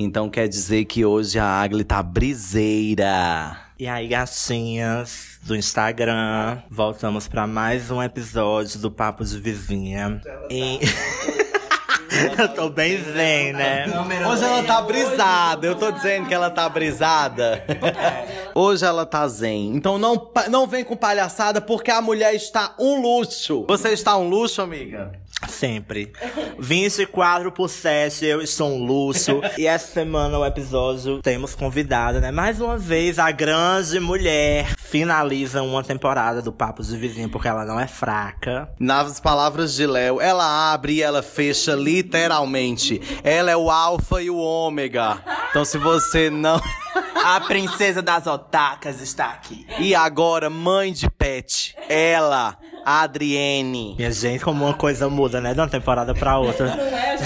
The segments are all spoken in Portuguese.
Então quer dizer que hoje a Agli tá briseira. E aí, gatinhas do Instagram, voltamos para mais um episódio do Papo de Vizinha. E... eu tô bem zen, né? Hoje ela tá brisada. Eu tô dizendo que ela tá brisada. Hoje ela tá zen. Então não, não vem com palhaçada porque a mulher está um luxo. Você está um luxo, amiga? Sempre. 24 por 7, eu estou um luxo. e essa semana, o episódio, temos convidada, né? Mais uma vez, a grande mulher finaliza uma temporada do Papo de Vizinho, porque ela não é fraca. Nas palavras de Léo, ela abre e ela fecha literalmente. Ela é o alfa e o ômega. Então se você não. A princesa das otacas está aqui. E agora, mãe de pet. Ela, Adriene. Minha gente, como uma coisa muda, né? De uma temporada pra outra.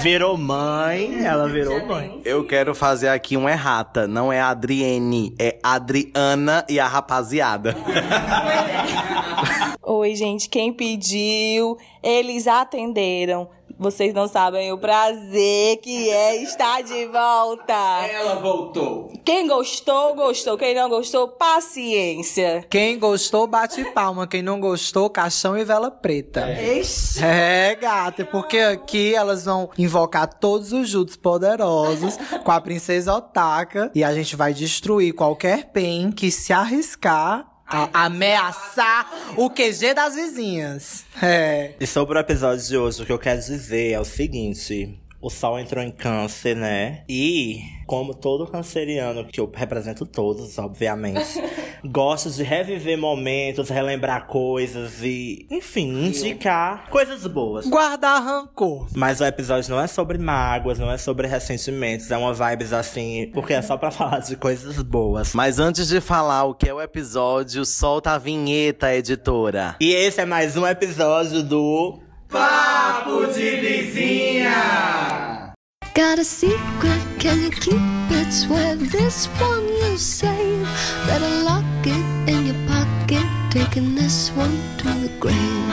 Virou mãe, ela virou mãe. Eu quero fazer aqui uma errata. Não é Adriene, é Adriana e a rapaziada. Oi, gente, quem pediu, eles atenderam. Vocês não sabem o prazer que é estar de volta. Ela voltou. Quem gostou, gostou. Quem não gostou, paciência. Quem gostou, bate palma. Quem não gostou, caixão e vela preta. Ixi. É, gata, porque aqui elas vão invocar todos os juntos poderosos com a princesa Otaka e a gente vai destruir qualquer pen que se arriscar a ameaçar o QG das vizinhas. É. E sobre o episódio de hoje, o que eu quero dizer é o seguinte. O Sol entrou em câncer, né? E, como todo canceriano, que eu represento todos, obviamente, gosto de reviver momentos, relembrar coisas e, enfim, indicar coisas boas. Guardar rancor. Mas o episódio não é sobre mágoas, não é sobre ressentimentos, é uma vibes assim, porque é só pra falar de coisas boas. Mas antes de falar o que é o episódio, solta a vinheta, editora. E esse é mais um episódio do Papo de vizinha. Got a secret, can you keep it? Swear this one you'll save. Better lock it in your pocket, taking this one to the grave.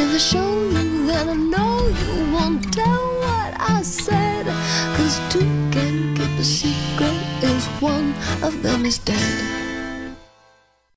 If I show you, then I know you won't tell what I said. Cause two can keep a secret if one of them is dead.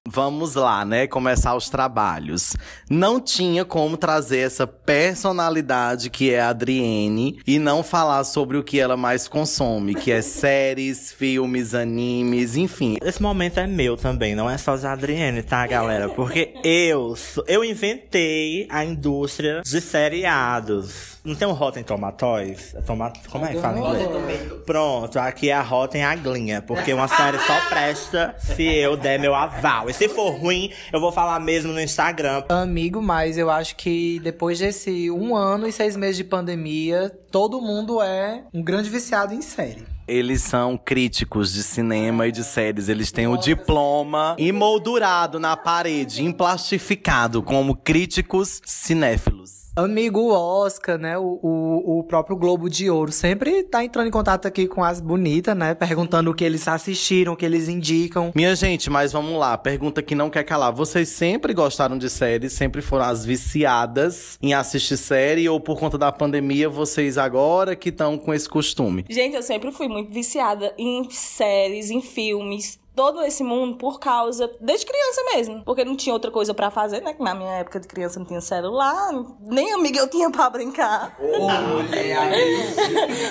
Vamos lá, né? Começar os trabalhos. Não tinha como trazer essa personalidade que é a Adriene e não falar sobre o que ela mais consome, que é séries, filmes, animes, enfim. Esse momento é meu também, não é só de Adriane, tá, galera? Porque eu, eu inventei a indústria de seriados. Não tem um Rotten Tomatoes? É Toma, como é que fala em inglês? Pronto, aqui é a Rotten Aglinha, porque uma série só presta se eu der meu aval. E se for ruim, eu vou falar mesmo no Instagram. Amigo, mas eu acho que depois desse um ano e seis meses de pandemia, todo mundo é um grande viciado em série. Eles são críticos de cinema e de séries. Eles têm o diploma emoldurado na parede, emplastificado, como críticos cinéfilos. Amigo Oscar, né? O, o, o próprio Globo de Ouro sempre tá entrando em contato aqui com as bonitas, né? Perguntando o que eles assistiram, o que eles indicam. Minha gente, mas vamos lá. Pergunta que não quer calar. Vocês sempre gostaram de séries? Sempre foram as viciadas em assistir série? Ou por conta da pandemia, vocês agora que estão com esse costume? Gente, eu sempre fui muito viciada em séries, em filmes. Todo esse mundo por causa. Desde criança mesmo. Porque não tinha outra coisa pra fazer, né? Que na minha época de criança não tinha celular, nem amiga eu tinha pra brincar.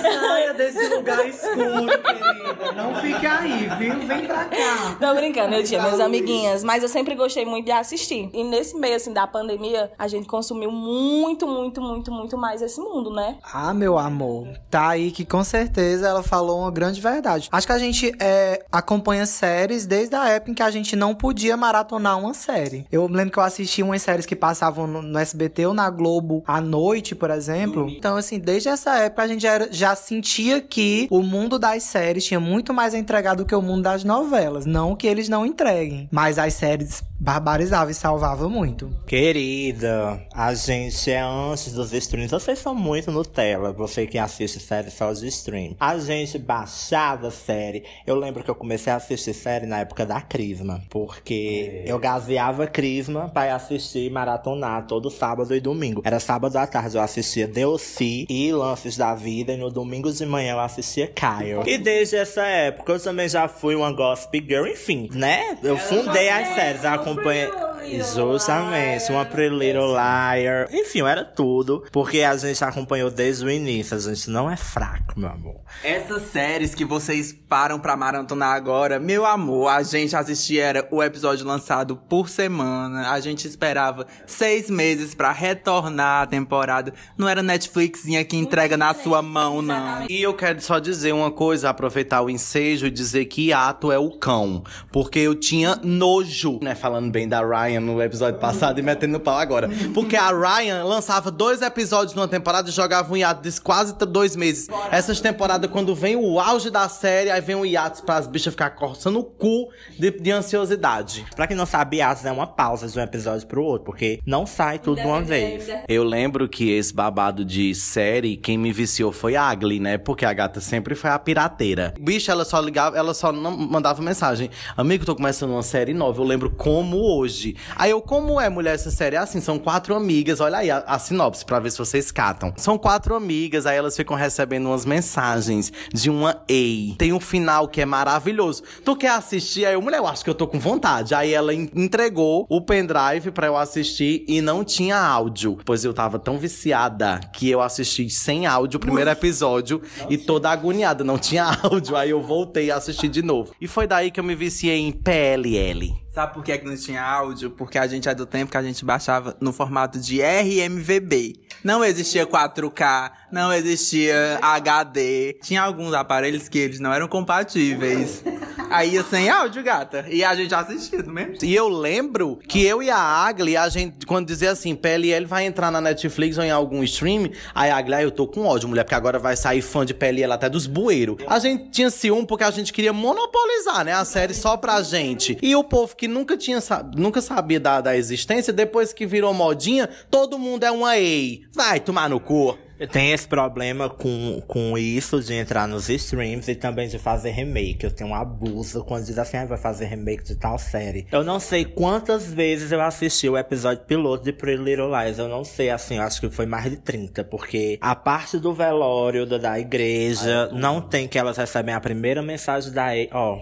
Saia desse lugar escuro, querida. Não fique aí, viu? Vem pra cá. Não, brincando, eu tinha minhas amiguinhas, mas eu sempre gostei muito de assistir. E nesse meio, assim, da pandemia, a gente consumiu muito, muito, muito, muito mais esse mundo, né? Ah, meu amor, tá aí que com certeza ela falou uma grande verdade. Acho que a gente é, acompanha séries desde a época em que a gente não podia maratonar uma série. Eu lembro que eu assisti umas séries que passavam no, no SBT ou na Globo à noite, por exemplo. Então, assim, desde essa época a gente já, era- já sentia que o mundo das séries tinha muito mais a entregar do que o mundo das novelas. Não que eles não entreguem, mas as séries barbarizavam e salvavam muito. Querida, a gente é antes dos streams. Vocês são muito Nutella, você que assiste série só de stream. A gente baixava série. Eu lembro que eu comecei a assistir série na época da Crisma. Porque eu gaseava Crisma pra ir assistir e maratonar todo sábado e domingo. Era sábado à tarde eu assistia DLC e Lances da Vida. E no domingo de manhã eu assistia Kyle. E desde essa época eu também já fui uma Gossip Girl. Enfim, né? Eu fundei as séries, acompanhei... Justamente, uma Pretty Little Liar. Enfim, era tudo. Porque a gente acompanhou desde o início. A gente não é fraco, meu amor. Essas séries que vocês param pra maratonar agora, meu amor, a gente assistia era o episódio lançado por semana. A gente esperava seis meses pra retornar a temporada. Não era Netflixinha que entrega na sua mão, não. E eu quero só dizer uma coisa, aproveitar o ensejo e dizer que Ato é o cão. Porque eu tinha nojo, né? Falando bem da Ryan no episódio passado e metendo no pau agora. Porque a Ryan lançava dois episódios numa temporada e jogava um hiato de quase dois meses. Essas temporadas, quando vem o auge da série, aí vem o hiato para as bichas ficar coçando o cu de, de ansiosidade. Pra quem não sabe, Atos é uma pausa de um episódio pro outro. Porque não sai tudo de uma vez. Eu lembro que esse babado de série, quem me viciou foi a Agli, né? Porque a gata sempre foi a pirateira. Bicho, ela só ligava, ela só não mandava mensagem. Amigo, tô começando uma série nova. Eu lembro como hoje. Aí eu, como é, mulher, essa série? É assim, são quatro amigas. Olha aí a, a sinopse pra ver se vocês catam. São quatro amigas, aí elas ficam recebendo umas mensagens de uma EI. Tem um final que é maravilhoso. Tu quer assistir? Aí eu, mulher, eu acho que eu tô com vontade. Aí ela en- entregou o pendrive pra eu assistir e não tinha áudio. Pois eu tava tão viciada que eu assisti sem áudio o primeiro episódio e toda agoniada, não tinha áudio. Aí eu voltei a assistir de novo. E foi daí que eu me viciei em PLL. Sabe por que, que não tinha áudio? Porque a gente é do tempo que a gente baixava no formato de RMVB. Não existia 4K, não existia HD. Tinha alguns aparelhos que eles não eram compatíveis. Aí ia sem áudio, gata. E a gente assistia do mesmo. E eu lembro que eu e a Agli, a gente, quando dizia assim, PLL vai entrar na Netflix ou em algum stream, aí a Agli, ah, eu tô com ódio, mulher, porque agora vai sair fã de PLL até dos bueiros. A gente tinha ciúme porque a gente queria monopolizar, né, a série só pra gente. E o povo que nunca tinha, nunca sabia da, da existência, depois que virou modinha, todo mundo é uma EI. Vai tomar no cu. Tem esse problema com, com isso de entrar nos streams e também de fazer remake. Eu tenho um abuso quando diz assim, ah, vai fazer remake de tal série. Eu não sei quantas vezes eu assisti o episódio piloto de Pretty Little Lies. Eu não sei, assim, eu acho que foi mais de 30. Porque a parte do velório da, da igreja não tem que elas recebem a primeira mensagem da... Ó,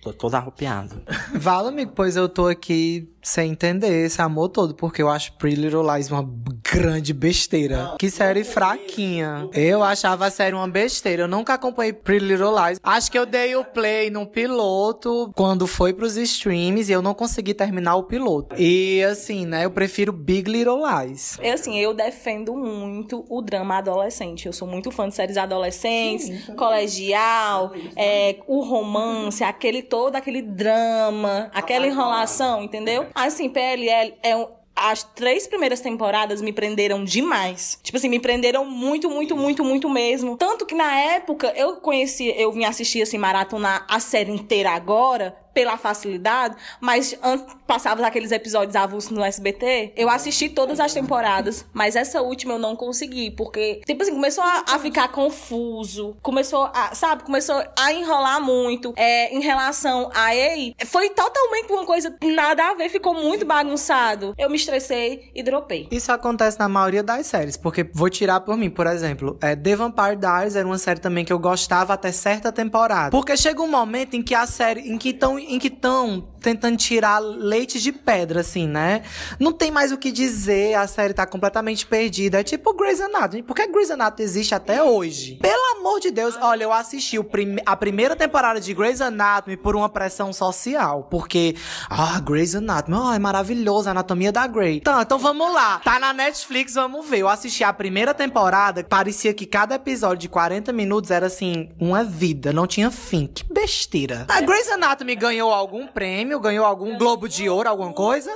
tô todo arrupiado. Vala, amigo, pois eu tô aqui sem entender esse amor todo, porque eu acho Pretty Little Lies uma grande besteira. Que série fraquinha. Eu achava a série uma besteira. Eu nunca acompanhei Pretty Little Lies. Acho que eu dei o play no piloto quando foi pros streams e eu não consegui terminar o piloto. E assim, né, eu prefiro Big Little Lies. Eu, assim, eu defendo muito o drama adolescente. Eu sou muito fã de séries adolescentes, colegial, é, o romance, aquele todo aquele drama, aquela enrolação, entendeu? Assim, PLL é um. As três primeiras temporadas me prenderam demais. Tipo assim, me prenderam muito, muito, muito, muito mesmo. Tanto que na época eu conheci, eu vim assistir assim, maratonar a série inteira agora, pela facilidade, mas antes passava aqueles episódios avulsos no SBT, eu assisti todas as temporadas, mas essa última eu não consegui, porque, tipo assim, começou a, a ficar confuso, começou a, sabe, começou a enrolar muito, é, em relação a EI, foi totalmente uma coisa nada a ver, ficou muito bagunçado. Eu me estressei e dropei. Isso acontece na maioria das séries, porque vou tirar por mim, por exemplo, é, The Vampire Diaries era uma série também que eu gostava até certa temporada. Porque chega um momento em que a série, em que estão em que estão tentando tirar leite de pedra, assim, né? Não tem mais o que dizer, a série tá completamente perdida. É tipo Grey's Anatomy. Por que Grey's Anatomy existe até hoje? Pelo amor de Deus, olha, eu assisti a primeira temporada de Grey's Anatomy por uma pressão social. Porque, ah, Grey's Anatomy, ah, é maravilhoso, a anatomia da Grey. Tá, então vamos lá. Tá na Netflix, vamos ver. Eu assisti a primeira temporada, parecia que cada episódio de 40 minutos era assim, uma vida, não tinha fim. Que besteira. A Grey's Anatomy ganhou algum prêmio, ganhou algum Globo de Ouro, alguma coisa?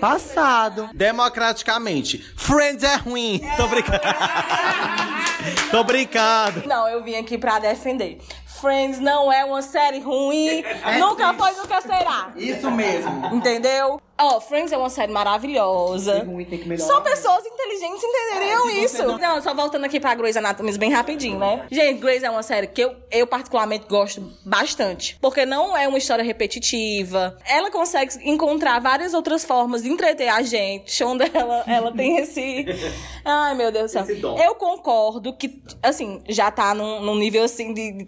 Passado. Democraticamente. Friends é ruim. Tô brincando. Tô brincando. Não, eu vim aqui pra defender. Friends não é uma série ruim, nunca foi, nunca será. Isso mesmo. Entendeu? Ó, Friends é uma série maravilhosa. ruim, tem que melhorar. Só pessoas inteligentes entenderiam isso. Não, só voltando aqui pra Grey's Anatomy bem rapidinho, né? Gente, Grey's é uma série que eu, eu particularmente gosto bastante. Porque não é uma história repetitiva. Ela consegue encontrar várias outras formas de entreter a gente. Shonda, ela, ela tem esse... Ai, meu Deus do céu. Eu concordo que, assim, já tá num, num nível, assim, de, de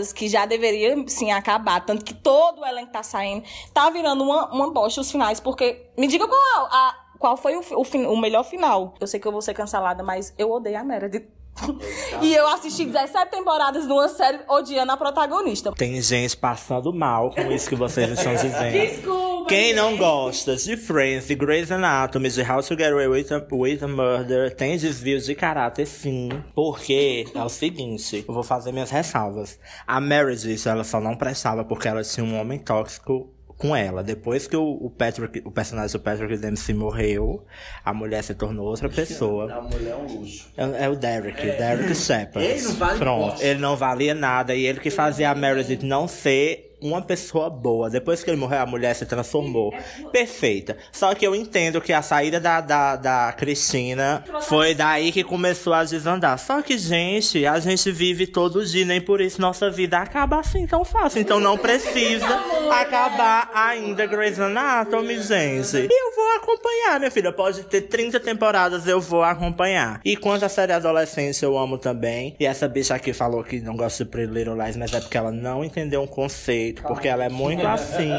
temporadas que já deveria, sim, acabar. Tanto que todo o elenco tá saindo. Tá virando uma, uma bosta os finais, porque... Me diga qual, a, qual foi o, o, o melhor final. Eu sei que eu vou ser cancelada, mas eu odeio a Meredith. e eu assisti 17 temporadas de uma série odiando a protagonista. Tem gente passando mal com isso que vocês estão dizendo. Desculpa. Quem não gosta de Friends, de Grey's Anatomy, de How to Get Away with a, with a Murder, tem desvios de caráter sim. Porque é o seguinte, eu vou fazer minhas ressalvas. A Meredith, ela só não prestava porque ela tinha um homem tóxico com ela. Depois que o, o Patrick, o personagem do Patrick Dempsey morreu, a mulher se tornou outra pessoa. A mulher é um luxo. É, é o Derek, Derek Shepard. Ele não vale Pronto, ele não valia nada e ele que fazia a Meredith não ser uma pessoa boa. Depois que ele morreu, a mulher se transformou. Perfeita. Só que eu entendo que a saída da, da, da Cristina foi daí que começou a desandar. Só que, gente, a gente vive todo dia, nem por isso nossa vida acaba assim tão fácil. Então não precisa acabar ainda Grey's Anatomy, gente. E eu vou acompanhar, minha filha. Pode ter 30 temporadas, eu vou acompanhar. E quanto à série adolescente, eu amo também. E essa bicha aqui falou que não gosta de Pretty Little Lies, mas é porque ela não entendeu um conceito. Porque ela é muito assim.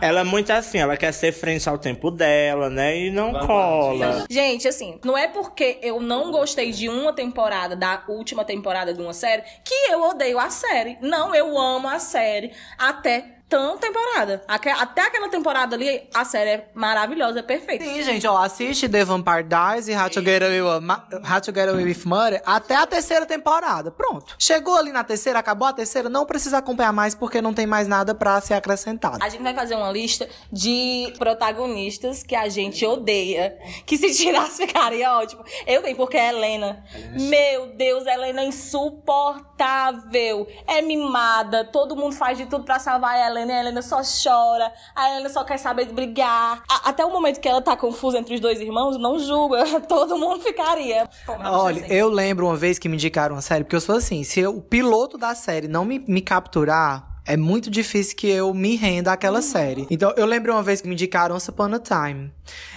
Ela é muito assim, ela quer ser frente ao tempo dela, né? E não cola. Gente, assim, não é porque eu não gostei de uma temporada, da última temporada de uma série, que eu odeio a série. Não, eu amo a série até tão temporada. Até aquela temporada ali, a série é maravilhosa, é perfeita. Sim, gente, ó, assiste The Vampire Diaries e How to Get Away, with- Ma- How to Get Away with Murder até a terceira temporada. Pronto. Chegou ali na terceira, acabou a terceira, não precisa acompanhar mais porque não tem mais nada pra ser acrescentado. A gente vai fazer uma lista de protagonistas que a gente odeia. Que se tirasse ficaria ótimo. Eu tenho, porque é Helena. Meu Deus, Helena é insuportável. É mimada. Todo mundo faz de tudo pra salvar a Helena. E a Helena só chora. A Helena só quer saber de brigar. A- até o momento que ela tá confusa entre os dois irmãos, não julga. Todo mundo ficaria. Olha, eu lembro uma vez que me indicaram uma série, porque eu sou assim, se eu- o piloto da série não me, me capturar, é muito difícil que eu me renda àquela série. Então, eu lembro uma vez que me indicaram Once Upon a Time.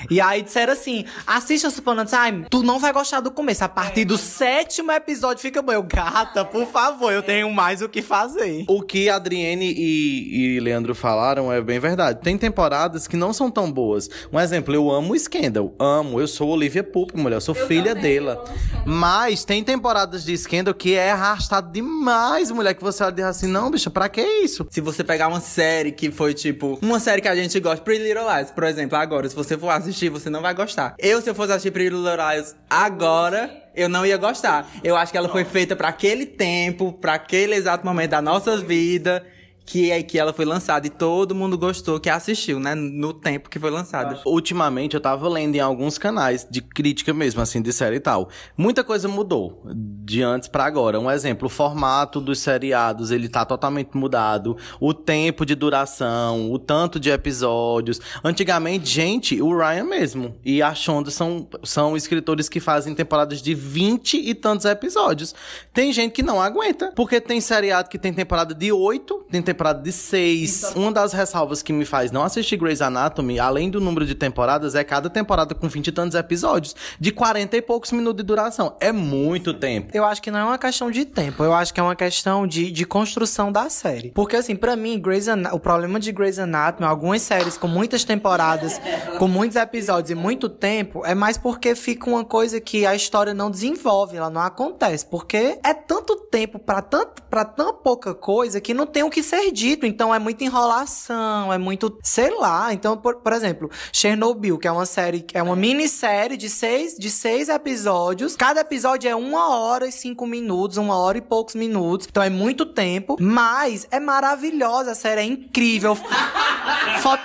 E aí disseram assim, assiste Once Upon a Time, tu não vai gostar do começo. A partir do sétimo episódio fica bom. Eu, gata, por favor, eu tenho mais o que fazer. O que a Adriene e, e Leandro falaram é bem verdade. Tem temporadas que não são tão boas. Um exemplo, eu amo o Scandal. Amo. Eu sou Olivia Pope, mulher. Eu sou filha dela. Mas tem temporadas de Scandal que é arrastado demais, mulher. Que você olha e diz assim, não, bicha, pra que isso? Se você pegar uma série que foi tipo, uma série que a gente gosta, Pretty Little Lies, por exemplo, agora, se você for assistir, você não vai gostar. Eu, se eu fosse assistir Pretty Little Lies agora, eu não ia gostar. Eu acho que ela foi feita pra aquele tempo, pra aquele exato momento da nossa vida. Que é que ela foi lançada e todo mundo gostou que assistiu, né? No tempo que foi lançada. Ultimamente eu tava lendo em alguns canais de crítica mesmo, assim, de série e tal. Muita coisa mudou de antes pra agora. Um exemplo, o formato dos seriados, ele tá totalmente mudado. O tempo de duração, o tanto de episódios. Antigamente, gente, o Ryan mesmo e a Shonda são, são escritores que fazem temporadas de 20 e tantos episódios. Tem gente que não aguenta, porque tem seriado que tem temporada de 8, tem temporada de 6. Uma das ressalvas que me faz não assistir Grey's Anatomy, além do número de temporadas, é cada temporada com 20 e tantos episódios, de 40 e poucos minutos de duração. É muito tempo. Eu acho que não é uma questão de tempo, eu acho que é uma questão de, de construção da série. Porque, assim, pra mim, Grey's Ana- o problema de Grey's Anatomy, algumas séries com muitas temporadas, com muitos episódios e muito tempo, é mais porque fica uma coisa que a história não desenvolve, ela não acontece. Porque é tanto tempo pra, tanto, pra tão pouca coisa que não tem o que ser dito. Então é muita enrolação, é muito, sei lá. Então, por, por exemplo, Chernobyl, que é uma série, é uma minissérie de seis, de seis episódios. Cada episódio é uma hora e cinco minutos, uma hora e poucos minutos. Então é muito tempo, mas é maravilhosa. A série é incrível. Fo-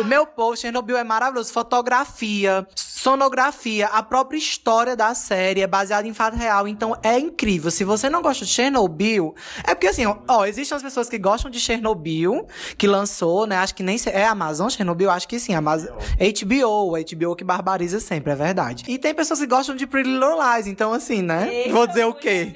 o meu post, Chernobyl, é maravilhoso. Fotografia, sonografia, a própria história da série é baseada em fato real, então é incrível. Se você não gosta de Chernobyl, é porque assim, ó, existem as pessoas que gostam de Chernobyl, que lançou, né? Acho que nem é Amazon Chernobyl, acho que sim, Amazon, HBO, HBO que barbariza sempre, é verdade. E tem pessoas que gostam de Pretty Little Lies, então assim, né? Vou dizer o quê?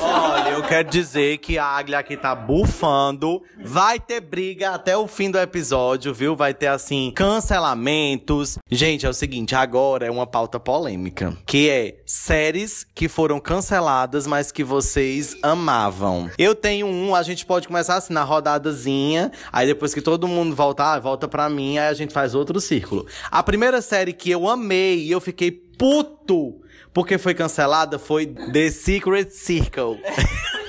Olha, eu quero dizer que a Aglia aqui tá bufando. Vai ter briga até o fim do episódio, viu? Vai ter, assim, cancelamentos. Gente, é o seguinte, agora é uma pauta polêmica. Que é séries que foram canceladas, mas que vocês amavam. Eu tenho um, a gente pode começar assim, na rodadazinha. Aí depois que todo mundo voltar, volta pra mim, aí a gente faz outro círculo. A primeira série que eu amei e eu fiquei puto porque foi cancelada foi The Secret Circle.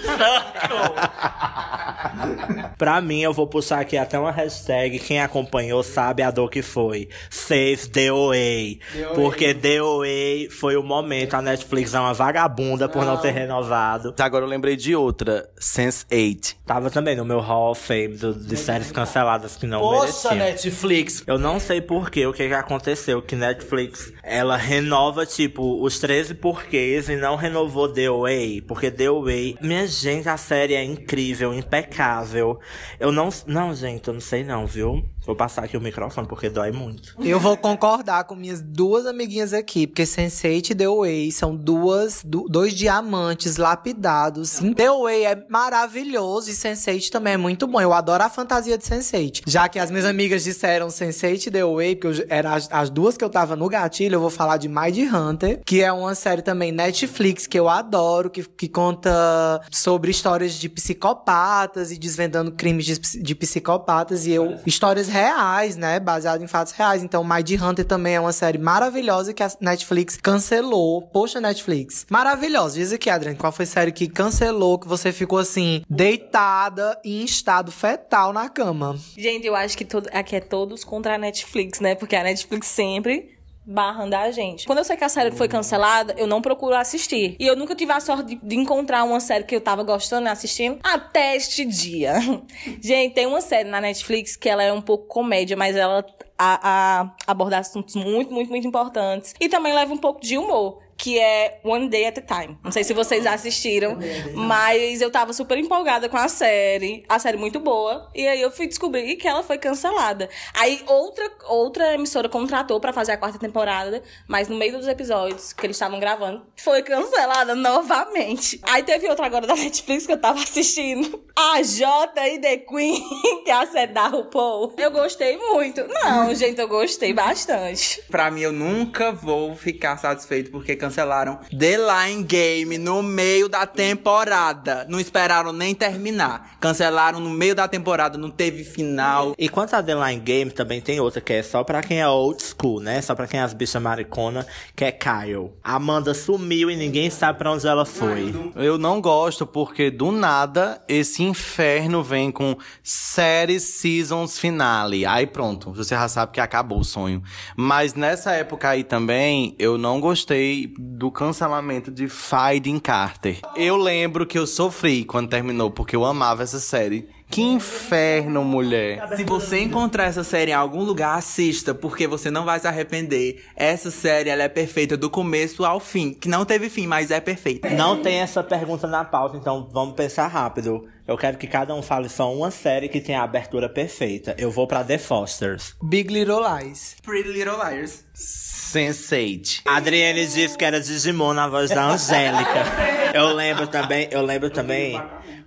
Pra mim, eu vou puxar aqui até uma hashtag. Quem acompanhou sabe a dor que foi. Save DOA. Porque DOA foi o momento. A Netflix é uma vagabunda por não ter renovado. Agora eu lembrei de outra, Sense8. Tava também no meu Hall of Fame do- de séries canceladas que não Poxa, mereciam. Netflix. Eu não sei porquê, o que que aconteceu, que Netflix, ela renova, tipo, os 13 porquês e não renovou The Way, porque The Way, minha gente, a série é incrível, impecável. Eu não, não, gente, eu não sei não, viu? Vou passar aqui o microfone, porque dói muito. Eu vou concordar com minhas duas amiguinhas aqui, porque Sense8 e The Way são duas, du- dois diamantes lapidados. The Way é maravilhoso e Sense8 também é muito bom. Eu adoro a fantasia de Sense8. Já que as minhas amigas disseram Sense8 e The Way, porque eu, eram as, as duas que eu tava no gatilho, eu vou falar de Mind Hunter, que é uma série também Netflix que eu adoro, que, que conta sobre histórias de psicopatas e desvendando crimes de, de psicopatas e eu histórias reais, né, baseado em fatos reais. Então, Mind Hunter também é uma série maravilhosa que a Netflix cancelou. Poxa, Netflix. Maravilhosa. Diz aqui, Adriane, qual foi a série que cancelou que você ficou assim deitada em estado fetal na cama? Gente, eu acho que todo, aqui é todos contra a Netflix, né? Porque a Netflix sempre barrando a gente. Quando eu sei que a série foi cancelada, eu não procuro assistir. E eu nunca tive a sorte de, de encontrar uma série que eu tava gostando e assistindo até este dia. gente, tem uma série na Netflix que ela é um pouco comédia, mas ela a, a, aborda assuntos muito, muito, muito importantes. E também leva um pouco de humor. Que é One Day at a Time. Não sei se vocês assistiram, mas eu tava super empolgada com a série. A série muito boa. E aí eu fui descobrir que ela foi cancelada. Aí outra, outra emissora contratou pra fazer a quarta temporada, mas no meio dos episódios que eles estavam gravando, foi cancelada novamente. Aí teve outra agora da Netflix que eu tava assistindo. A J e The Queen, que é a série da RuPaul. Eu gostei muito. Não, gente, eu gostei bastante. Pra mim, eu nunca vou ficar satisfeito porque cancelaram The Line Game no meio da temporada. Não esperaram nem terminar. Cancelaram no meio da temporada, não teve final. E quanto a The Line Game, também tem outra que é só pra quem é old school, né? Só pra quem é as bichas maricona, que é Kyle. A Amanda sumiu e ninguém sabe pra onde ela foi. Eu não gosto porque do nada esse inferno vem com séries seasons finale. Aí pronto, você já sabe que acabou o sonho. Mas nessa época aí também, eu não gostei do cancelamento de Finding Carter. Eu lembro que eu sofri quando terminou porque eu amava essa série. Que inferno, mulher. Se você encontrar essa série em algum lugar, assista, porque você não vai se arrepender. Essa série, ela é perfeita do começo ao fim. Que não teve fim, mas é perfeita. Não tem essa pergunta na pauta, então vamos pensar rápido. Eu quero que cada um fale só uma série que tenha a abertura perfeita. Eu vou pra The Fosters. Big Little Lies. Pretty Little Liars. Sense8. A Adriane disse que era Digimon na voz da Angélica. Eu lembro também, eu lembro também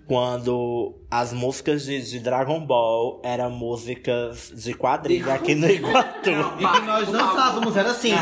quando as músicas de, de Dragon Ball eram músicas de quadrilha aqui no Iguatu. E nós dançávamos, era assim.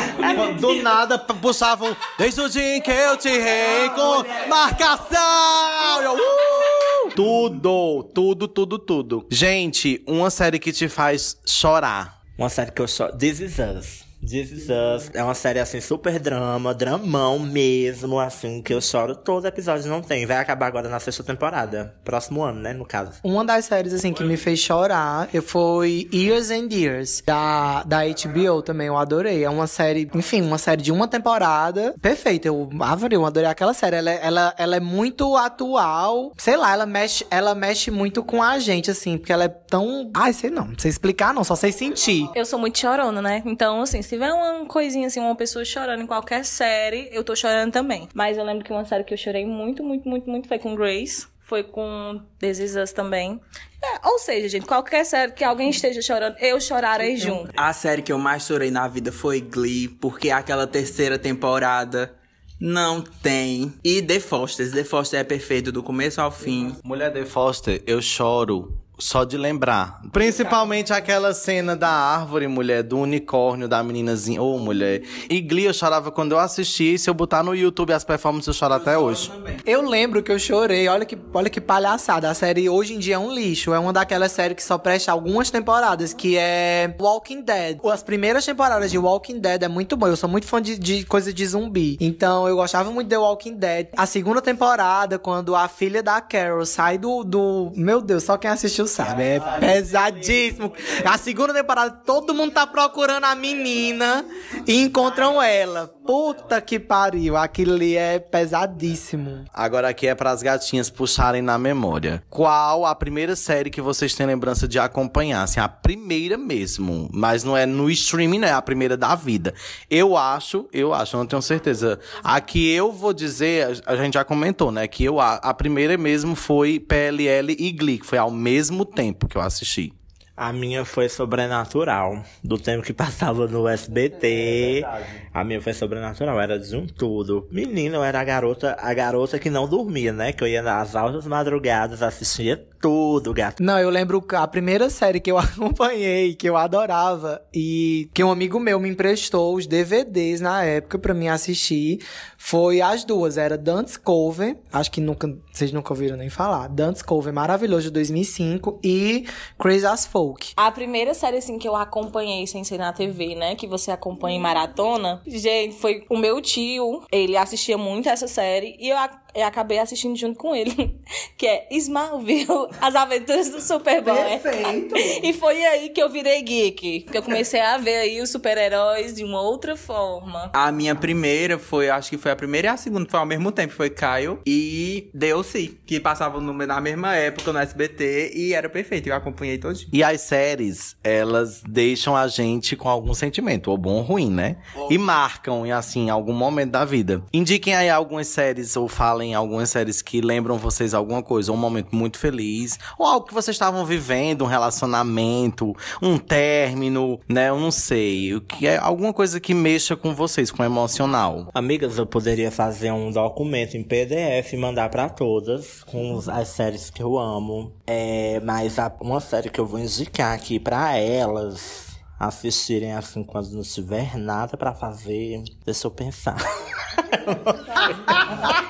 Do nada puxavam. Desde o dia em que eu te reencontro. Marcação! Eu, uh! Tudo, tudo, tudo, tudo. Gente, uma série que te faz chorar. Uma série que eu choro. This Is Us. This Is Us é uma série assim, super drama, dramão mesmo, assim, que eu choro todo episódio. Não tem. Vai acabar agora na sexta temporada. Próximo ano, né? No caso. Uma das séries, assim, que me fez chorar eu- foi Years and Years, da, da HBO também, eu adorei. É uma série, enfim, uma série de uma temporada, perfeita. Eu adorei, eu adorei aquela série. Ela, é- ela, ela é muito atual, sei lá, ela mexe, ela mexe muito com a gente, assim, porque ela é tão... Ai, sei não, não sei explicar não, só sei sentir. Eu sou muito chorona, né? Então, assim, se tiver uma coisinha assim, uma pessoa chorando em qualquer série, eu tô chorando também. Mas eu lembro que uma série que eu chorei muito, muito, muito, muito foi com Grace. Foi com This Is Us também. É, ou seja, gente, qualquer série que alguém esteja chorando, eu chorarei junto. A série que eu mais chorei na vida foi Glee, porque aquela terceira temporada não tem. E The Foster, The Foster é perfeito do começo ao fim. Mulher de Foster, eu choro só de lembrar. Principalmente aquela cena da árvore, mulher, do unicórnio, da meninazinha. Ô, mulher. E Glee eu chorava quando eu assisti. Se eu botar no YouTube as performances, eu choro até hoje. Eu lembro que eu chorei, olha que, olha que palhaçada. A série hoje em dia é um lixo. É uma daquelas séries que só presta algumas temporadas, que é Walking Dead. As primeiras temporadas de Walking Dead é muito bom. Eu sou muito fã de, de coisa de zumbi. Então eu gostava muito de Walking Dead. A segunda temporada, quando a filha da Carol sai do. do... Meu Deus, só quem assistiu sabe. É pesadíssimo. A segunda temporada, todo mundo tá procurando a menina e encontram ela. Puta que pariu. Aquilo ali é pesadíssimo. Agora aqui é pras gatinhas puxarem na memória. Qual a primeira série que vocês têm lembrança de acompanhar? Assim, a primeira mesmo. Mas não é no streaming, não é a primeira da vida. Eu acho, eu acho, não tenho certeza. A que eu vou dizer, a gente já comentou, né? Que eu, a, a primeira mesmo foi PLL e Glee, que foi ao mesmo tempo que eu assisti. A minha foi sobrenatural. Do tempo que passava no SBT. a minha foi sobrenatural. Era de um tudo. Menina, eu era a garota, a garota que não dormia, né? Que eu ia nas altas madrugadas, assistia tudo, gato. Não, eu lembro que a primeira série que eu acompanhei, que eu adorava, e que um amigo meu me emprestou os DVDs na época pra mim assistir, foi as duas. Era Dante's Cove, acho que nunca, vocês nunca ouviram nem falar. Dante's Cove, maravilhoso, de 2005, e Crazy as Folk. A primeira série, assim, que eu acompanhei sem ser na TV, né? Que você acompanha em maratona. Gente, foi o meu tio. Ele assistia muito essa série. E eu, eu acabei assistindo junto com ele. Que é Smallville, As Aventuras do Superboy. Perfeito. E foi aí que eu virei geek. Que eu comecei a ver aí os super-heróis de uma outra forma. A minha primeira foi, acho que foi a primeira e a segunda, foi ao mesmo tempo, foi Kyle e DLC, que passavam na mesma época no SBT e era perfeito, eu acompanhei todinho. E as séries, elas deixam a gente com algum sentimento, ou bom ou ruim, né? E marcam, e assim, algum momento da vida. Indiquem aí algumas séries, ou falem algumas séries que lembram vocês alguma coisa, ou um momento muito feliz, ou algo que vocês estavam vivendo, um relacionamento, um término, né? Eu não sei. O que é alguma coisa que mexa com vocês, com o emocional. Amigas, eu poderia fazer um documento em PDF e mandar pra todas com as séries que eu amo. É, mas uma série que eu vou indicar aqui pra elas assistirem assim quando não tiver nada pra fazer. Deixa eu pensar.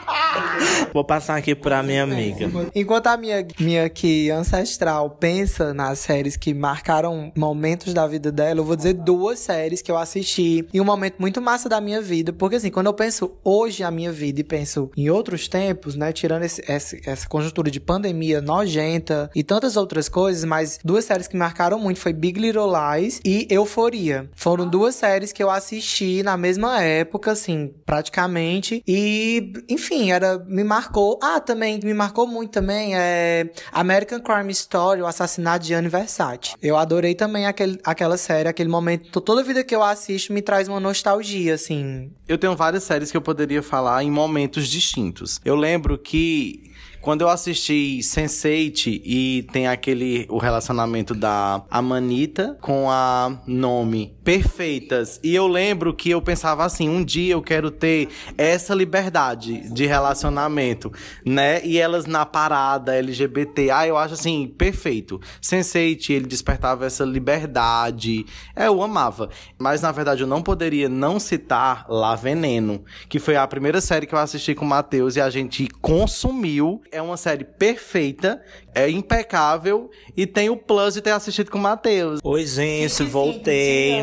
vou passar aqui pra minha amiga. Enquanto a minha, minha aqui ancestral pensa nas séries que marcaram momentos da vida dela, eu vou dizer duas séries que eu assisti em um momento muito massa da minha vida. Porque assim, quando eu penso hoje a minha vida e penso em outros tempos, né? Tirando esse, esse- essa conjuntura de pandemia nojenta e tantas outras coisas, mas duas séries que marcaram muito foi Big Little Lies e Euforia. Foram duas séries que eu assisti na mesma época, assim, praticamente. E, enfim, era me marcou. Ah, também me marcou muito também é American Crime Story, o assassinato de Gianni Versace. Eu adorei também aquele, aquela série, aquele momento. Toda vida que eu assisto me traz uma nostalgia, assim. Eu tenho várias séries que eu poderia falar em momentos distintos. Eu lembro que quando eu assisti Sense8 e tem aquele o relacionamento da Amanita com a Nome perfeitas. E eu lembro que eu pensava assim, um dia eu quero ter essa liberdade de relacionamento, né? E elas na parada LGBT. Ah, eu acho assim, perfeito. Sense8, ele despertava essa liberdade. É, eu amava. Mas na verdade eu não poderia não citar La Veneno, que foi a primeira série que eu assisti com o Matheus e a gente consumiu. É uma série perfeita, é impecável e tem o plus de ter assistido com o Matheus. Oi, gente, voltei.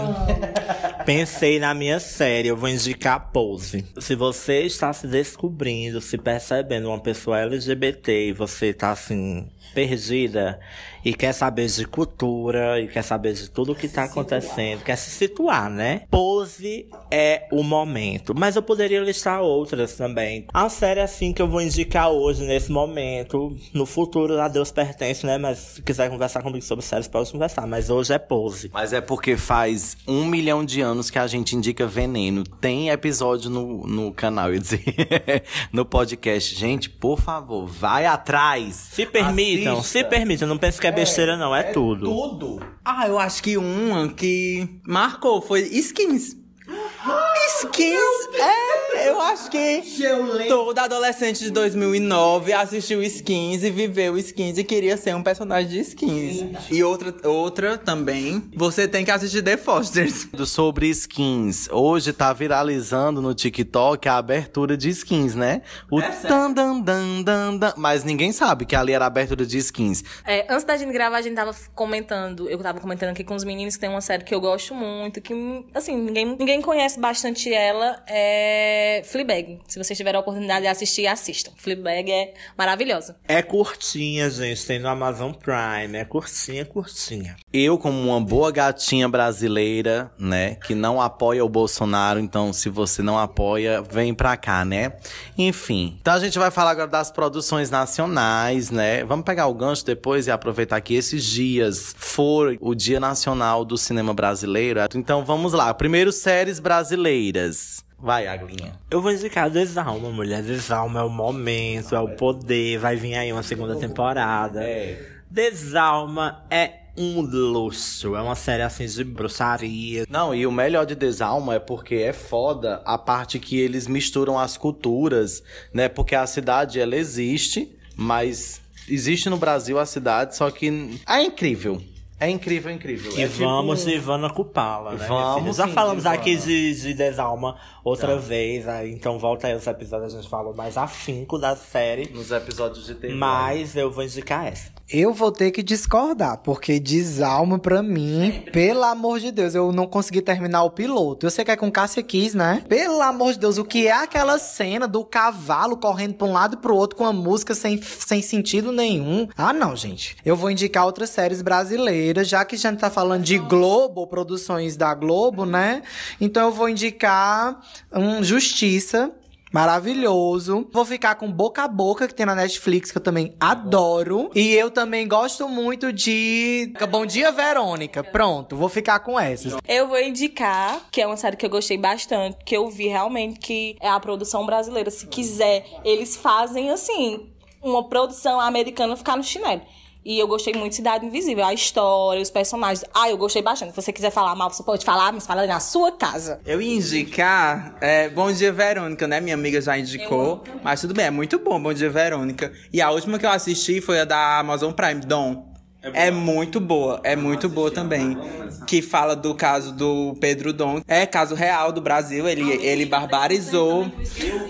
Pensei na minha série, eu vou indicar Pose. Se você está se descobrindo, se percebendo uma pessoa LGBT e você tá assim, perdida e quer saber de cultura e quer saber de tudo o que tá acontecendo, quer se situar, né? Pose é o momento. Mas eu poderia listar outras também. A série assim que eu vou indicar hoje, nesse momento, no futuro a Deus pertence, né? Mas se quiser conversar comigo sobre séries, pode conversar. Mas hoje é Pose. Mas é porque faz um milhão de anos que a gente indica veneno. Tem episódio no, no canal, eu dizer, no podcast. Gente, por favor, vai atrás. Se permitam, Assista. se permitam. Não pense que é besteira, não. É, tudo. Tudo. Ah, eu acho que uma que marcou foi Skins. Skins? É, eu acho que toda adolescente de 2009 assistiu Skins e viveu Skins e queria ser um personagem de Skins. E outra, outra também, você tem que assistir The Fosters. Sobre skins. Hoje tá viralizando no TikTok a abertura de skins, né? O tan dan dan dan dan. Mas ninguém sabe que ali era a abertura de skins. É, antes da gente gravar, a gente tava comentando, eu tava comentando aqui com os meninos que tem uma série que eu gosto muito, que, assim, ninguém, ninguém conhece bastante ela, é Fleabag. Se vocês tiverem a oportunidade de assistir, assistam. Fleabag é maravilhosa. É curtinha, gente. Tem no Amazon Prime. É curtinha, curtinha. Eu, como uma boa gatinha brasileira, né, que não apoia o Bolsonaro, então se você não apoia, vem pra cá, né? Enfim. Então a gente vai falar agora das produções nacionais, né? Vamos pegar o gancho depois e aproveitar que esses dias foram o Dia Nacional do Cinema Brasileiro. Então vamos lá. Primeiro, séries brasileiras. Vai, Aglinha. Eu vou indicar Desalma, mulher. Desalma é o momento, é o poder. Vai vir aí uma segunda temporada. Desalma é um luxo. É uma série assim de bruxaria. Não, e o melhor de Desalma é porque é foda a parte que eles misturam as culturas, né? Porque a cidade, ela existe, mas existe no Brasil a cidade, só que é incrível. É incrível, incrível. E é vamos tipo... Ivana Cupala, né? Vamos? Já sim, falamos de aqui Ivana. de, de Desalma outra vez, aí, então volta aí os episódios, a gente fala mais afinco da série. Nos episódios de TV. Mas eu vou indicar essa. Eu vou ter que discordar, porque desalma pra mim, pelo amor de Deus, eu não consegui terminar o piloto. Eu sei que é com Cássia Kiss, né? Pelo amor de Deus, o que é aquela cena do cavalo correndo pra um lado e pro outro com a música sem, sem sentido nenhum? Ah, não, gente. Eu vou indicar outras séries brasileiras, já que a gente tá falando de Globo, produções da Globo, né? Então eu vou indicar um Justiça. Maravilhoso. Vou ficar com Boca a Boca, que tem na Netflix, que eu também adoro. E eu também gosto muito de Bom Dia, Verônica. Pronto, vou ficar com essas. Eu vou indicar, que é uma série que eu gostei bastante, que eu vi realmente que é a produção brasileira. Se quiser, eles fazem assim, uma produção americana ficar no chinelo. E eu gostei muito de Cidade Invisível, a história, os personagens. Ah, eu gostei bastante. Se você quiser falar mal, você pode falar, mas fala na sua casa. Eu ia indicar é, Bom Dia Verônica, né? Minha amiga já indicou. Mas tudo bem, é muito bom Bom Dia Verônica. E a última que eu assisti foi a da Amazon Prime, Dom. É, muito boa, é muito boa também. Que fala do caso do Pedro Dom. É caso real do Brasil. Ele, ele barbarizou.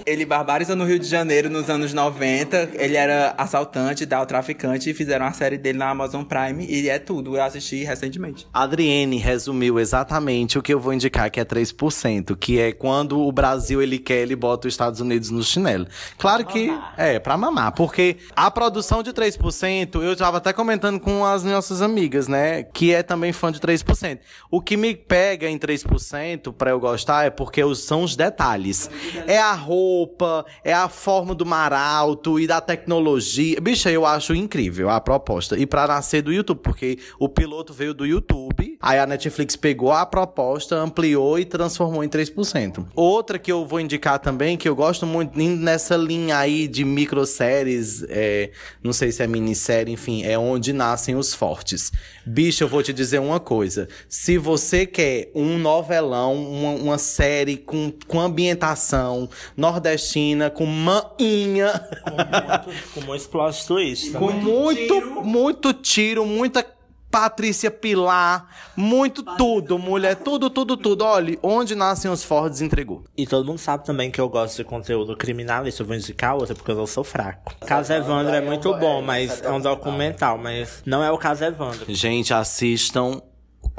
Ele barbarizou no Rio de Janeiro nos anos 90. Ele era assaltante, tal, traficante. E fizeram a série dele na Amazon Prime. E é tudo. Eu assisti recentemente. Adriene resumiu exatamente o que eu vou indicar, que é 3%, que é quando o Brasil ele quer, ele bota os Estados Unidos no chinelo. Claro que é, pra mamar, porque a produção de 3%, eu tava até comentando com as nossas amigas, né, que é também fã de 3%. O que me pega em 3% pra eu gostar é porque são os detalhes. É a roupa, é a forma do mar alto e da tecnologia. Bicha, eu acho incrível a proposta. E pra nascer do YouTube, porque o piloto veio do YouTube, aí a Netflix pegou a proposta, ampliou e transformou em 3%. Outra que eu vou indicar também, que eu gosto muito, nessa linha aí de microséries, é, não sei se é minissérie, enfim, é onde nascem os fortes. Bicho, eu vou te dizer uma coisa. Se você quer um novelão, uma, uma série com, com ambientação nordestina, com maninha, Com muito plot twist. com também. muito, muito tiro, muita Patrícia Pilar, muito tudo, mulher, tudo, tudo, tudo. Olha, onde nascem os Fords entregou. E todo mundo sabe também que eu gosto de conteúdo criminalista. Eu vou indicar outra porque eu sou fraco. Caso Evandro é muito bom, mas é um documental, mas não é o caso Evandro. Gente, assistam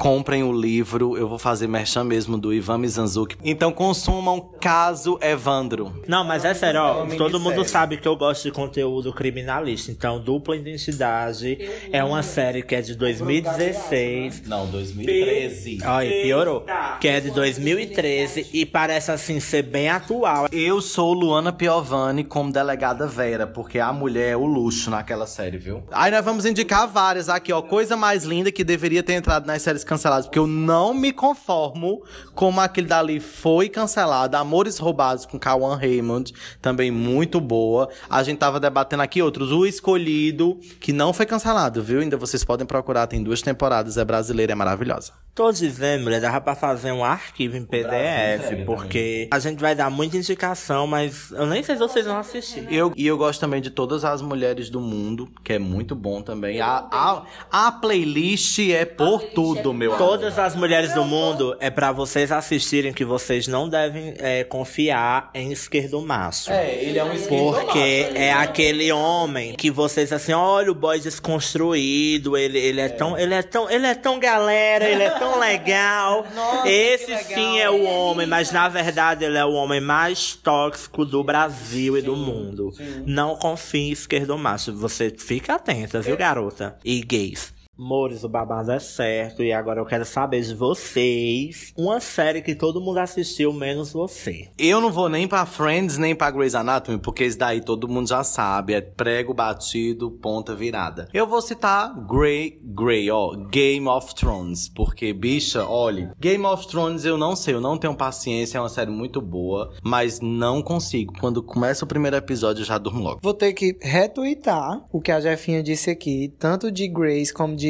comprem o livro. Eu vou fazer merchan mesmo do Ivan Mizanzuki. Então consumam Caso Evandro. Não, mas é sério, ó, todo mundo sabe que eu gosto de conteúdo criminalista. Então, Dupla Identidade é uma série que é de 2016. Não, 2013. Olha, piorou. Que é de 2013 e parece assim ser bem atual. Eu sou Luana Piovani como delegada Vera, porque a mulher é o luxo naquela série, viu? Aí nós vamos indicar várias aqui, ó. Coisa mais linda que deveria ter entrado nas séries canceladas, porque eu não me conformo como aquele dali foi cancelado. Amores Roubados com Kawan Raymond, também muito boa. A gente tava debatendo aqui outros. O Escolhido, que não foi cancelado, viu? Ainda vocês podem procurar, tem duas temporadas, é brasileira, é maravilhosa. Tô dizendo, mulher, dava pra fazer um arquivo em PDF, porque a gente vai dar muita indicação, mas eu nem sei se vocês vão assistir. Eu, e eu gosto também de todas as mulheres do mundo, que é muito bom também. A, a, a playlist é por tudo, meu amor. Todas as mulheres do mundo é pra vocês assistirem que vocês não devem é, confiar em esquerdo macho. É, ele é um Porque é aquele homem que vocês assim, olha o boy desconstruído, ele, ele é, tão, ele é tão, ele é tão galera, ele é tão legal. Esse sim é o homem, mas na verdade ele é o homem mais tóxico do Brasil e do mundo. Não confie em esquerdo macho, você fica atenta, viu, garota? E gays. Mores, o babado é certo. E agora eu quero saber de vocês. Uma série que todo mundo assistiu, menos você. Eu não vou nem pra Friends, nem pra Grey's Anatomy, porque isso daí todo mundo já sabe. É prego batido, ponta virada. Eu vou citar Grey, Grey, ó, Game of Thrones. Porque, bicha, olha, Game of Thrones eu não sei, eu não tenho paciência, é uma série muito boa, mas não consigo. Quando começa o primeiro episódio, eu já durmo logo. Vou ter que retweetar o que a Jefinha disse aqui, tanto de Grace como de,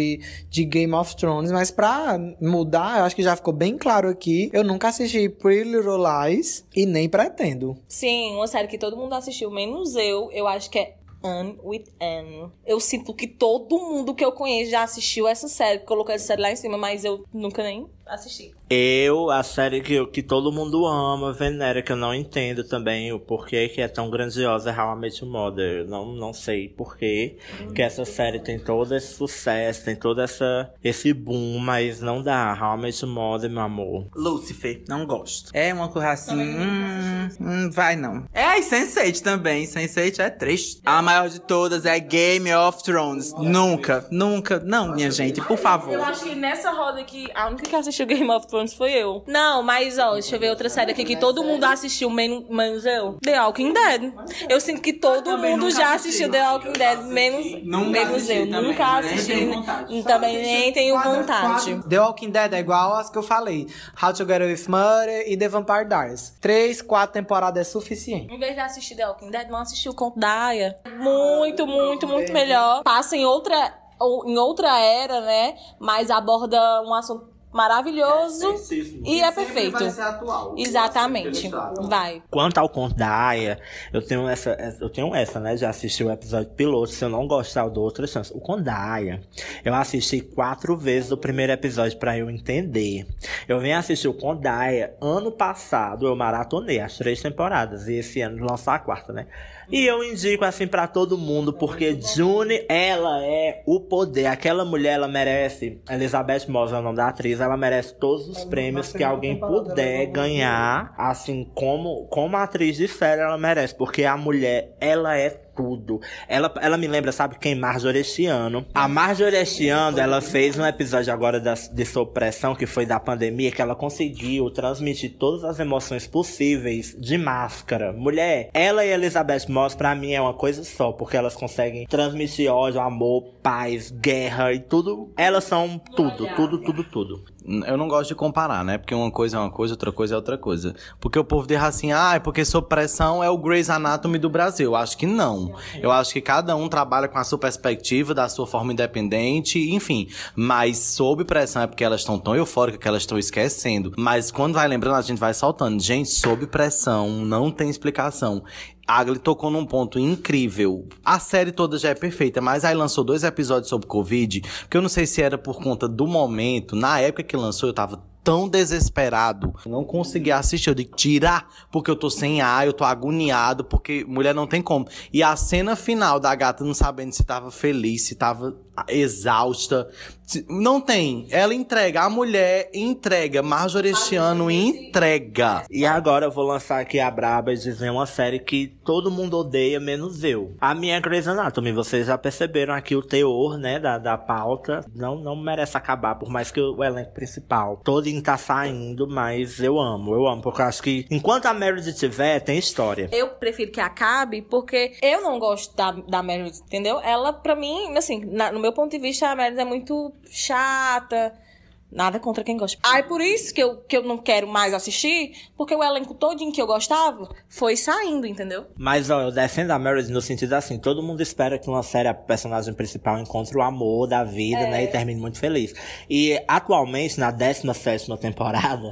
de Game of Thrones, mas pra mudar, eu acho que já ficou bem claro aqui, eu nunca assisti Pretty Little Lies e nem pretendo. Sim, uma série que todo mundo assistiu, menos eu. Eu acho que é Anne with Anne. Eu sinto que todo mundo que eu conheço já assistiu essa série. Colocou essa série lá em cima, mas eu nunca nem assisti. Eu, a série que, que todo mundo ama, venera, que eu não entendo também o porquê que é tão grandiosa é How I Met Your Mother. Eu não, não sei porquê que essa série tem todo esse sucesso, tem todo essa, esse boom, mas não dá. How I Met Your Mother, meu amor. Lucifer, não gosto. É uma coisa assim, hum, hum, vai não. É, e Sense8 também, Sense8 é triste. A maior de todas é Game of Thrones. Nunca, nunca, não, minha gente, por favor. Eu acho que nessa roda aqui, a única que assistiu Game of Thrones foi eu. Não, mas ó, deixa eu ver outra série aqui que todo mundo assistiu, men- menos eu. The Walking Dead. Eu sinto que todo mundo já assisti, assistiu The Walking Dead, menos, Nunca menos assisti eu. Nunca assisti. Também nem tenho vontade. The Walking Dead é igual às que eu falei. How to Get Away with Murder e The Vampire Diaries. Três, quatro temporadas é suficiente. Em vez de assistir The Walking Dead, vamos assistir o Conto da Aya. Muito, muito, muito melhor. Passa em outra, ou- em outra era, né? Mas aborda um assunto maravilhoso e é perfeito. Exatamente. Vai. Quanto ao conto da Aya, eu tenho essa, eu tenho essa, né? Já assisti o episódio piloto. Se eu não gostar, eu dou outra chance. O conto da Aya, eu assisti quatro vezes o primeiro episódio pra eu entender. Eu vim assistir o conto da Aya ano passado, eu maratonei as três temporadas. E esse ano lançar a quarta, né? E eu indico assim pra todo mundo, porque June, ela é o poder. Aquela mulher, ela merece. Elizabeth Moss é o nome da atriz, ela merece todos os prêmios que alguém puder ganhar. Assim, como, como atriz de série, ela merece. Porque a mulher, ela é tudo. Ela, ela me lembra, sabe quem? Marjorie este ano. A Marjorie este ano, ela fez um episódio agora da, de supressão, que foi da pandemia, que ela conseguiu transmitir todas as emoções possíveis de máscara. Mulher, ela e Elizabeth Moss, pra mim, é uma coisa só, porque elas conseguem transmitir ódio, amor, paz, guerra e tudo. Elas são tudo, tudo, tudo, tudo. Eu não gosto de comparar, né? Porque uma coisa é uma coisa, outra coisa é outra coisa. Porque o povo diz assim, ah, é porque sob pressão é o Grey's Anatomy do Brasil. Eu acho que não. Eu acho que cada um trabalha com a sua perspectiva, da sua forma independente, enfim. Mas sob pressão é porque elas estão tão eufóricas que elas estão esquecendo. Mas quando vai lembrando, a gente vai soltando. Gente, sob pressão, não tem explicação. Agli tocou num ponto incrível. A série toda já é perfeita, mas aí lançou dois episódios sobre Covid, que eu não sei se era por conta do momento. Na época que lançou, eu tava tão desesperado. Não conseguia assistir. Eu digo, tirar, porque eu tô sem ar, eu tô agoniado, porque mulher não tem como. E a cena final da gata não sabendo se tava feliz, se tava exausta. Não tem. Ela entrega. A mulher entrega. Marjorie este ano entrega. E agora eu vou lançar aqui a braba e dizer uma série que todo mundo odeia, menos eu. A minha é Grey's Anatomy. Vocês já perceberam aqui o teor, né, da, da pauta. Não, não merece acabar, por mais que o elenco principal todinho tá saindo, mas eu amo, eu amo. Porque eu acho que enquanto a Meredith tiver, tem história. Eu prefiro que acabe porque eu não gosto da, da Meredith, entendeu? Ela, pra mim, assim, na- no meu ponto de vista, a Meredith é muito chata. Nada contra quem gosta. Aí por isso que eu, que eu não quero mais assistir, porque o elenco todinho que eu gostava foi saindo, entendeu? Mas ó, eu defendo a Meredith no sentido assim, todo mundo espera que uma série, a personagem principal encontre o amor da vida, né, e termine muito feliz. E atualmente, na 17 temporada,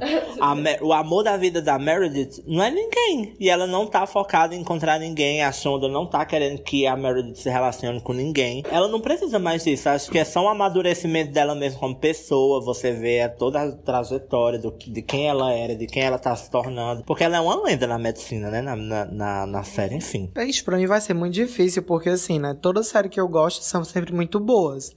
o amor da vida da Meredith não é ninguém. E ela não tá focada em encontrar ninguém, a Shonda não tá querendo que a Meredith se relacione com ninguém. Ela não precisa mais disso, acho que é só um amadurecimento dela mesmo como pessoa, você vê toda a trajetória do, de quem ela era, de quem ela tá se tornando. Porque ela é uma lenda na medicina, né, na, na, na, na série, enfim. Isso pra mim vai ser muito difícil, porque assim, né? Toda série que eu gosto são sempre muito boas.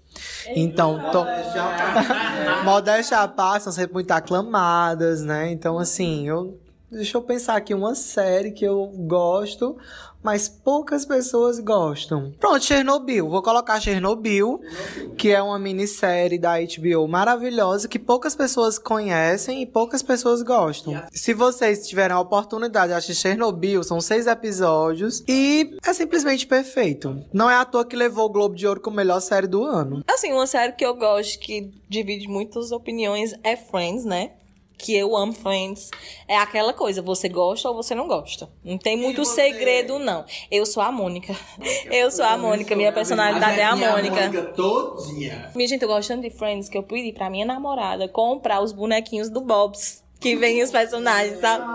Então, to... modéstia à parte, são sempre muito aclamadas, né? Então, assim, eu. Deixa eu pensar aqui uma série que eu gosto, mas poucas pessoas gostam. Pronto, Chernobyl. Vou colocar Chernobyl, que é uma minissérie da HBO maravilhosa que poucas pessoas conhecem e poucas pessoas gostam. Se vocês tiverem a oportunidade de assistir Chernobyl, são seis episódios e é simplesmente perfeito. Não é à toa que levou o Globo de Ouro como melhor série do ano. Assim, uma série que eu gosto, que divide muitas opiniões, é Friends, né? Que eu amo Friends. É aquela coisa, você gosta ou você não gosta. Não tem muito segredo, não. Eu sou a Mônica. Eu sou a Mônica, minha personalidade é a Mônica. todinha. Minha gente, eu gosto tanto de Friends que eu pedi pra minha namorada comprar os bonequinhos do Bob's. Que vem os personagens, sabe?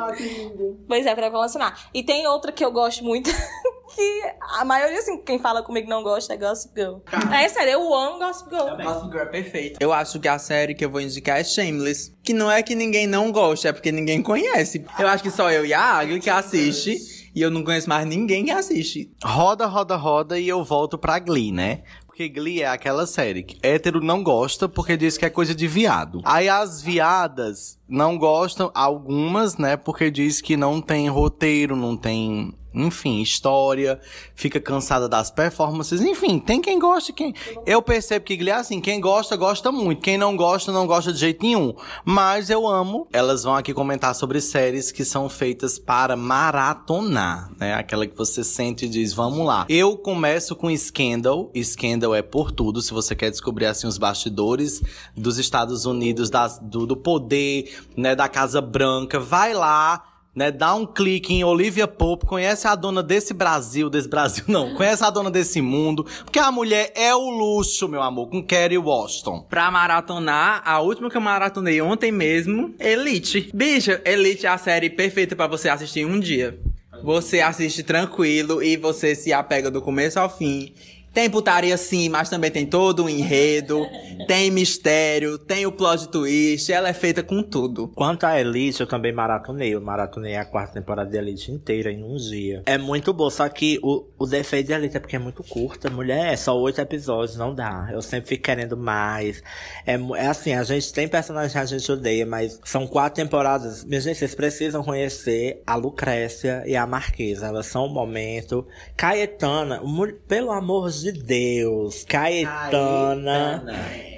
Pois é, pra colecionar. E tem outra que eu gosto muito, que a maioria, assim, quem fala comigo não gosta é Gossip Girl. É sério, eu amo Gossip Girl. Gossip Girl é perfeito. Eu acho que a série que eu vou indicar é Shameless. Que não é que ninguém não gosta, é porque ninguém conhece. Eu acho que só eu e a Águia que assiste. E eu não conheço mais ninguém que assiste. Roda, roda, roda e eu volto pra Glee, né? Porque Glee é aquela série que hétero não gosta porque diz que é coisa de viado. Aí as viadas não gostam, algumas, né? Porque diz que não tem roteiro, não tem, enfim, história, fica cansada das performances. Enfim, tem quem gosta, quem. Eu percebo que Glee é assim, quem gosta, gosta muito. Quem não gosta, não gosta de jeito nenhum. Mas eu amo. Elas vão aqui comentar sobre séries que são feitas para maratonar, né? Aquela que você sente e diz, vamos lá. Eu começo com Scandal. Scandal é por tudo. Se você quer descobrir, assim, os bastidores dos Estados Unidos, das, do, do poder, né? Da Casa Branca, vai lá né, dá um clique em Olivia Pope, conhece a dona desse Brasil, desse Brasil não, conhece a dona desse mundo, porque a mulher é o luxo, meu amor, com Kerry Washington. Pra maratonar, a última que eu maratonei ontem mesmo, Elite. Bicha, Elite é a série perfeita pra você assistir em um dia. Você assiste tranquilo e você se apega do começo ao fim. Tem putaria sim, mas também tem todo um enredo, tem mistério, tem o plot twist, ela é feita com tudo. Quanto a Elite, eu também maratonei. Eu maratonei a quarta temporada de Elite inteira em um dia. É muito bom, só que o, o defeito de Elite é porque é muito curta. Mulher, é só oito episódios, não dá. Eu sempre fico querendo mais. É, é assim, a gente tem personagens que a gente odeia, mas são quatro temporadas. Minha gente, vocês precisam conhecer a Lucrécia e a Marquesa. Elas são um momento. Caetana, pelo amor de Deus. Caetana.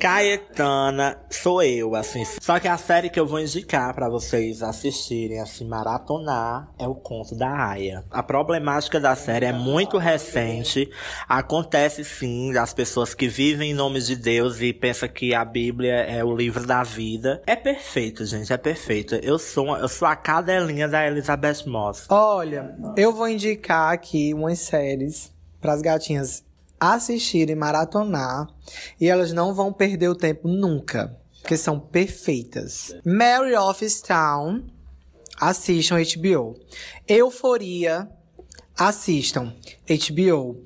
Caetana sou eu, assim. Só que a série que eu vou indicar pra vocês assistirem, assim, maratonar, é o Conto da Aya. A problemática da série é muito recente. Acontece sim das pessoas que vivem em nome de Deus e pensam que a Bíblia é o livro da vida. É perfeito, gente, é perfeito. Eu sou, eu sou a cadelinha da Elizabeth Moss. Olha, eu vou indicar aqui umas séries para as gatinhas assistirem, maratonar, e elas não vão perder o tempo nunca, porque são perfeitas. Mary Town, assistam HBO. Euforia, assistam HBO.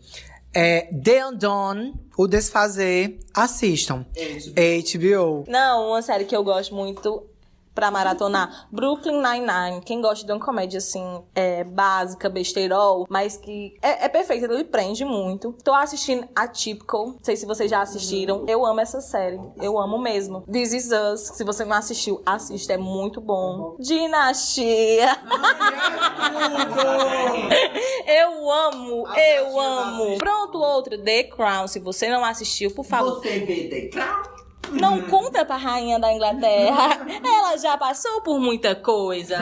É, The Undone, O Desfazer, assistam. HBO. Não, uma série que eu gosto muito pra maratonar. Brooklyn Nine-Nine. Quem gosta de uma comédia, assim, é, básica, besteirol, mas que é, é perfeita, ele prende muito. Tô assistindo Atypical. Não sei se vocês já assistiram. Eu amo essa série. Eu amo mesmo. This Is Us. Se você não assistiu, assista. É muito bom. Dinastia. eu amo, eu amo. Pronto, outro. The Crown. Se você não assistiu, por favor. Você vê The Crown? Não conta pra rainha da Inglaterra. Ela já passou por muita coisa.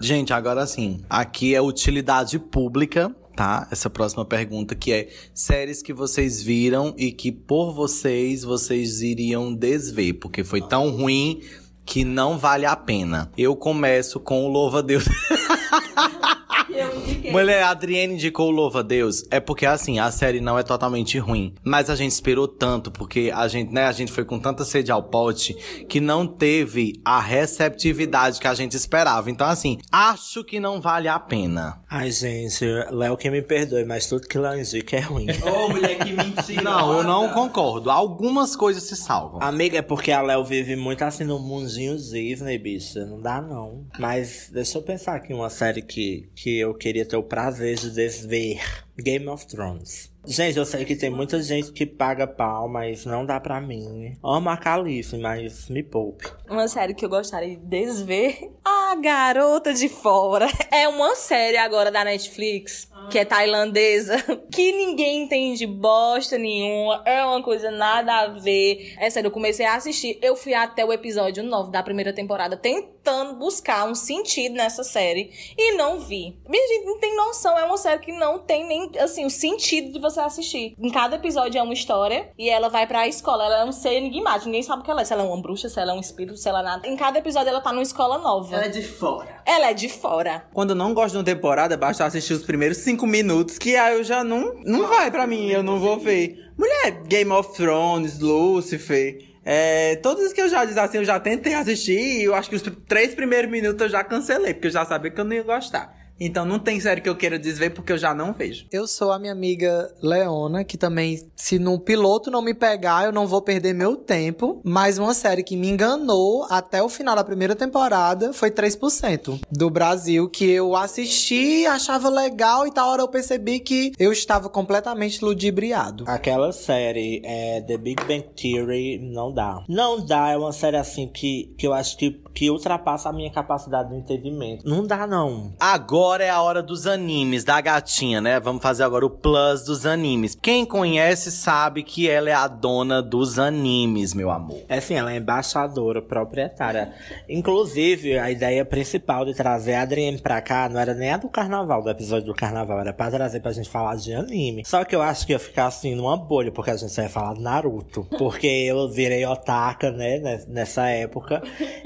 Gente, agora sim. Aqui é utilidade pública, tá? Essa próxima pergunta que é séries que vocês viram e que por vocês vocês iriam desver, porque foi tão ruim que não vale a pena. Eu começo com o Louva Deus. Mulher, a Adriane indicou o Louva a Deus. É porque, assim, a série não é totalmente ruim. Mas a gente esperou tanto, porque a gente, né, a gente foi com tanta sede ao pote que não teve a receptividade que a gente esperava. Então, assim, acho que não vale a pena. Ai, gente, Léo que me perdoe, mas tudo que Léo indica é ruim. Ô, mulher, que mentira. Não, eu não concordo. Algumas coisas se salvam. Amiga, é porque a Léo vive muito assim no mundinho Disney, bicha. Não dá, não. Mas deixa eu pensar aqui uma série que, que eu queria ter o prazer de desver. Game of Thrones. Gente, eu sei que tem muita gente que paga pau, mas não dá pra mim. Amo a Calice, mas me poupe. Uma série que eu gostaria de desver. A Garota de Fora. É uma série agora da Netflix, que é tailandesa, que ninguém entende bosta nenhuma. É uma coisa nada a ver. É sério, eu comecei a assistir. Eu fui até o episódio 9 da primeira temporada tentando buscar um sentido nessa série e não vi. Minha gente não tem noção. É uma série que não tem nem, assim, o sentido de você assistir. Em cada episódio é uma história e ela vai pra escola. Ela é um ser enigmático. Ninguém sabe o que ela é. Se ela é uma bruxa, se ela é um espírito, se ela é nada. Em cada episódio ela tá numa escola nova. Ela é de fora. Ela é de fora. Quando eu não gosto de uma temporada, basta assistir os primeiros cinco minutos, que aí eu já não. Não vai pra mim, eu não vou ver. Mulher, Game of Thrones, Lucifer. É, todos que eu já disse assim, eu já tentei assistir e eu acho que os três primeiros minutos eu já cancelei, porque eu já sabia que eu não ia gostar. Então não tem série que eu queira desver porque eu já não vejo. Eu sou a minha amiga Leona, que também, se no piloto não me pegar, eu não vou perder meu tempo. Mas uma série que me enganou até o final da primeira temporada foi 3% do Brasil, que eu assisti, achava legal e tal hora eu percebi que eu estava completamente ludibriado. Aquela série, é, The Big Bang Theory, não dá. Não dá, é uma série assim que, que eu acho que, que ultrapassa a minha capacidade de entendimento. Não dá, não. Agora é a hora dos animes, da gatinha, né? Vamos fazer agora o plus dos animes. Quem conhece sabe que ela é a dona dos animes, meu amor. É assim, ela é embaixadora, proprietária. Inclusive, a ideia principal de trazer a Adrienne pra cá não era nem a do carnaval, do episódio do carnaval, era pra trazer pra gente falar de anime. Só que eu acho que ia ficar assim numa bolha, porque a gente ia falar de Naruto. Porque eu virei otaka, né, ne- nessa época.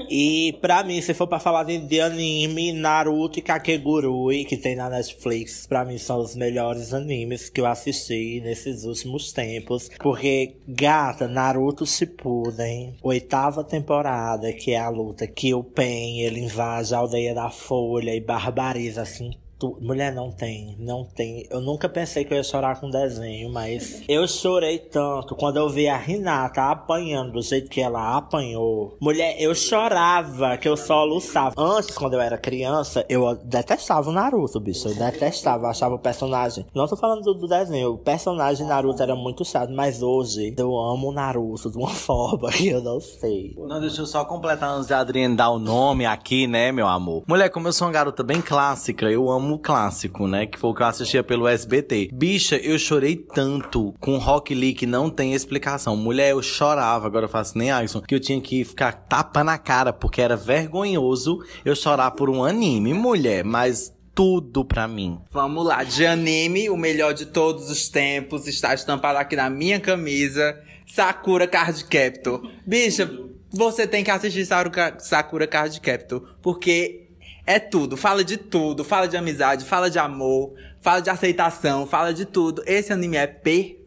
E pra mim, se for pra falar de, de anime, Naruto e Kakegurui, que tem na Netflix, pra mim são os melhores animes que eu assisti nesses últimos tempos. Porque, gata, Naruto Shippuden, oitava temporada, que é a luta que o Pen, ele invade a aldeia da Folha e barbariza, assim, tu- Mulher, não tem, não tem. Eu nunca pensei que eu ia chorar com desenho, mas eu chorei tanto quando eu vi a Renata apanhando do jeito que ela apanhou. Mulher, eu chorava que eu só luçava. Antes, quando eu era criança, eu detestava o Naruto, bicho. Eu detestava, achava o personagem. Não tô falando do, desenho, o personagem Naruto era muito chato, mas hoje eu amo o Naruto de uma forma que eu não sei. Não, deixa eu só completar antes de Adriane dar o nome aqui, né, meu amor? Mulher, como eu sou uma garota bem clássica, eu amo o clássico, né? Que foi o que eu assistia pelo SBT. Bicha, eu chorei tanto com Rock Lee que não tem explicação. Mulher, eu chorava, agora eu faço nem Alisson, que eu tinha que ficar tapa na cara, porque era vergonhoso eu chorar por um anime, mulher, mas tudo pra mim. Vamos lá, de anime, o melhor de todos os tempos, está estampado aqui na minha camisa, Sakura Card Captor. Bicha, você tem que assistir Sakura Card Captor, porque é tudo, fala de tudo, fala de amizade, fala de amor, fala de aceitação, fala de tudo. Esse anime é perfeito.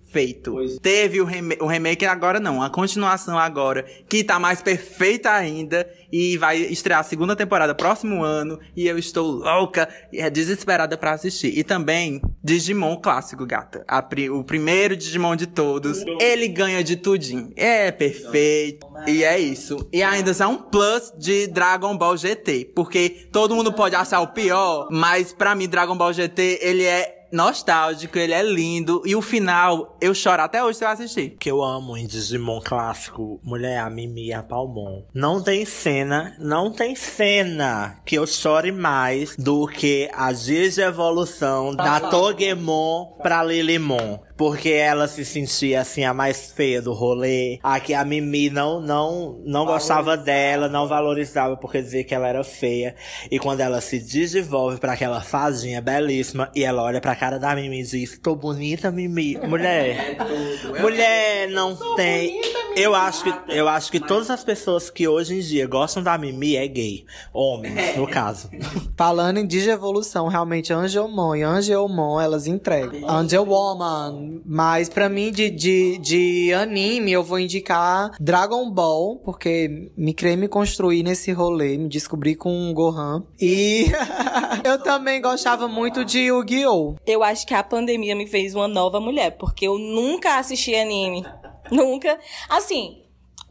Teve o, reme o remake agora não, a continuação agora, que tá mais perfeita ainda e vai estrear a segunda temporada próximo ano e eu estou louca e é desesperada pra assistir. E também Digimon clássico, gata. A pri- o primeiro Digimon de todos. Ele ganha de tudinho. É perfeito. E é isso. E ainda é um plus de Dragon Ball GT. Porque todo mundo pode achar o pior, mas pra mim, Dragon Ball GT, ele é nostálgico, ele é lindo. E o final, eu choro até hoje se eu assistir. que eu amo em Digimon clássico, mulher, a Mimi e a Palmon. Não tem cena, não tem cena que eu chore mais do que a digievolução da Togemon pra Lilimon. Porque ela se sentia assim a mais feia do rolê. A que a Mimi não, não, não gostava dela, não valorizava porque dizia que ela era feia. E quando ela se desenvolve pra aquela fadinha belíssima e ela olha pra cara da Mimi e diz: Tô bonita, Mimi. Mulher. Mulher, não tem. Eu acho que eu acho que todas as pessoas que hoje em dia gostam da Mimi é gay, homens, no caso. Falando em digievolução, realmente Angelmon e Angelmon, elas entregam. Mas pra mim, de, de, de anime, eu vou indicar Dragon Ball, porque me criei me construir nesse rolê, me descobri com o Gohan. E eu também gostava muito de Yu-Gi-Oh! Eu acho que a pandemia me fez uma nova mulher, porque eu nunca assisti anime. nunca. Assim,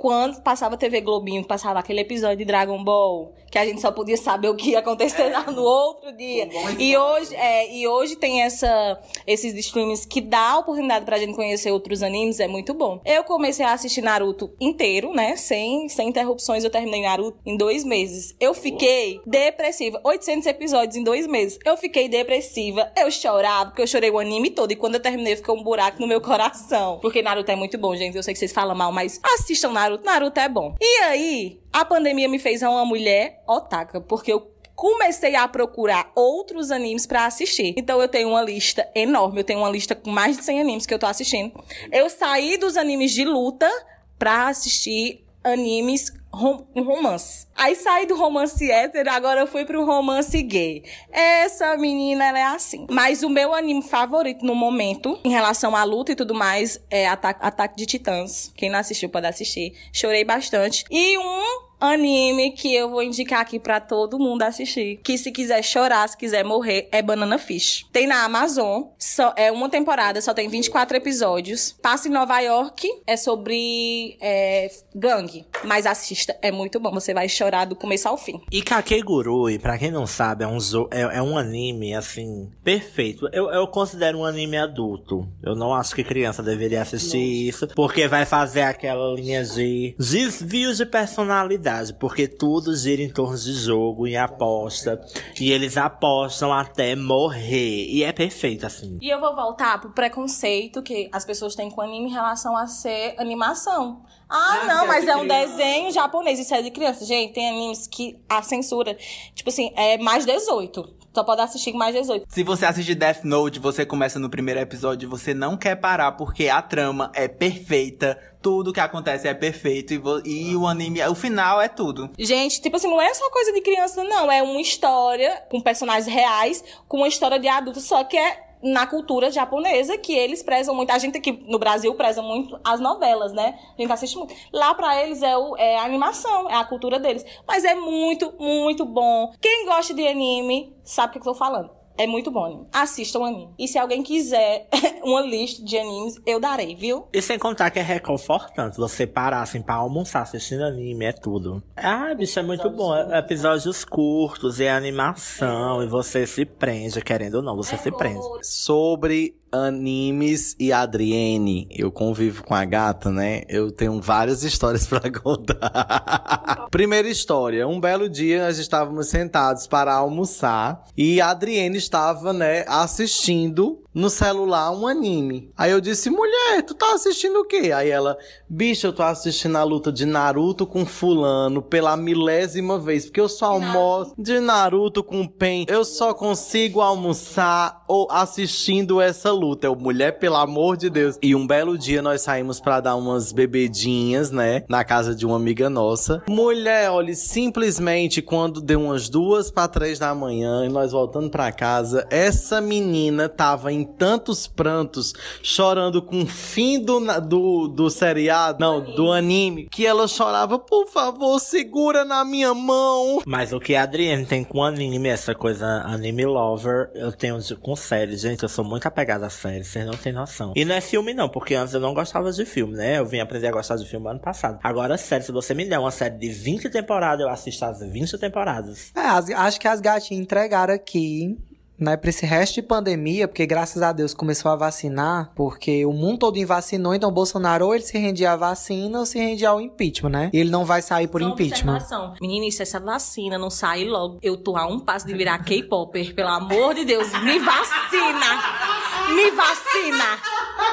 quando passava TV Globinho, passava aquele episódio de Dragon Ball, que a gente só podia saber o que ia acontecer lá no outro dia. E hoje, é, e hoje tem essa, esses streams que dá a oportunidade pra gente conhecer outros animes, é muito bom. Eu comecei a assistir Naruto inteiro, né? Sem, sem interrupções, eu terminei Naruto em dois meses. Eu fiquei depressiva. 800 episódios em dois meses. Eu fiquei depressiva. Eu chorava, porque eu chorei o anime todo. E quando eu terminei, ficou um buraco no meu coração. Porque Naruto é muito bom, gente. Eu sei que vocês falam mal, mas assistam Naruto. Naruto é bom. E aí, a pandemia me fez uma mulher otaka, porque eu comecei a procurar outros animes pra assistir. Então eu tenho uma lista enorme, eu tenho uma lista com mais de 100 animes que eu tô assistindo. Eu saí dos animes de luta pra assistir animes rom romance. Aí saí do romance hétero, agora eu fui pro romance gay. Essa menina, ela é assim. Mas o meu anime favorito no momento, em relação à luta e tudo mais, é Ata Ataque de Titãs. Quem não assistiu pode assistir. Chorei bastante. E um anime que eu vou indicar aqui pra todo mundo assistir. Que se quiser chorar, se quiser morrer, é Banana Fish. Tem na Amazon. Só, é uma temporada, só tem 24 episódios. Passa em Nova York. É sobre é, gangue. Mas assista, é muito bom. Você vai chorar do começo ao fim. E Kakegurui, pra quem não sabe, é um, é, é um anime, assim, perfeito. Eu, eu considero um anime adulto. Eu não acho que criança deveria assistir isso, porque vai fazer aquela linha de desvios de personalidade, porque tudo gira em torno de jogo e aposta. E eles apostam até morrer. E é perfeito, assim. E eu vou voltar pro preconceito que as pessoas têm com anime em relação a ser animação. Ah, Ah, não, é mas é um criança. desenho japonês, isso é de criança. Gente, tem animes que a censura, tipo assim, é mais 18. Só pode assistir com mais 18. Se você assistir Death Note, você começa no primeiro episódio e você não quer parar porque a trama é perfeita, tudo que acontece é perfeito e, e o anime, o final é tudo. Gente, tipo assim, não é só coisa de criança, não. É uma história com personagens reais, com uma história de adulto, só que é na cultura japonesa que eles prezam muito. A gente aqui no Brasil preza muito as novelas, né? A gente assiste muito. Lá pra eles é, o, é a animação, é a cultura deles. Mas é muito, muito bom. Quem gosta de anime sabe o que eu tô falando. É muito bom anime. Assista o anime. E se alguém quiser uma lista de animes, eu darei, viu? E sem contar que é reconfortante você parar assim pra almoçar assistindo anime, é tudo. Ah, bicho, é muito bom. É Episódios curtos, é animação, e você se prende, querendo ou não, você se prende. Sobre animes e Adriene, eu convivo com a gata, né? Eu tenho várias histórias pra contar. Primeira história, um belo dia nós estávamos sentados para almoçar e a Adriene estava, né, assistindo no celular um anime. Aí eu disse: "Mulher, tu tá assistindo o quê?" Aí ela: "Bicho, eu tô assistindo a luta de Naruto com fulano pela milésima vez, porque eu só almoço de Naruto com Pen. Eu só consigo almoçar assistindo essa luta. Eu, mulher, pelo amor de Deus. E um belo dia nós saímos pra dar umas bebedinhas, né, na casa de uma amiga nossa. Mulher, olha, simplesmente quando deu umas duas pra três da manhã e nós voltando pra casa, essa menina tava em tantos prantos, chorando com o fim do, do, do seriado, não, do anime, que ela chorava, por favor, segura na minha mão. Mas o que a Adriane tem com anime, essa coisa anime lover, eu tenho de- com série. Gente, eu sou muito apegada a série, vocês não têm noção. E não é filme não, porque antes eu não gostava de filme, né? Eu vim aprender a gostar de filme ano passado. Agora, série, se você me der uma série de 20 temporadas, eu assisto as 20 temporadas. É, as- acho que as gatinhas entregaram aqui, né, pra esse resto de pandemia, porque graças a Deus começou a vacinar, porque o mundo todo vacinou, então o Bolsonaro ou ele se rendia à vacina ou se rendia ao impeachment, né? E ele não vai sair por Só impeachment. observação. Menina, se essa vacina não sair logo, eu tô a um passo de virar K-Popper. Pelo amor de Deus, me vacina! Me vacina!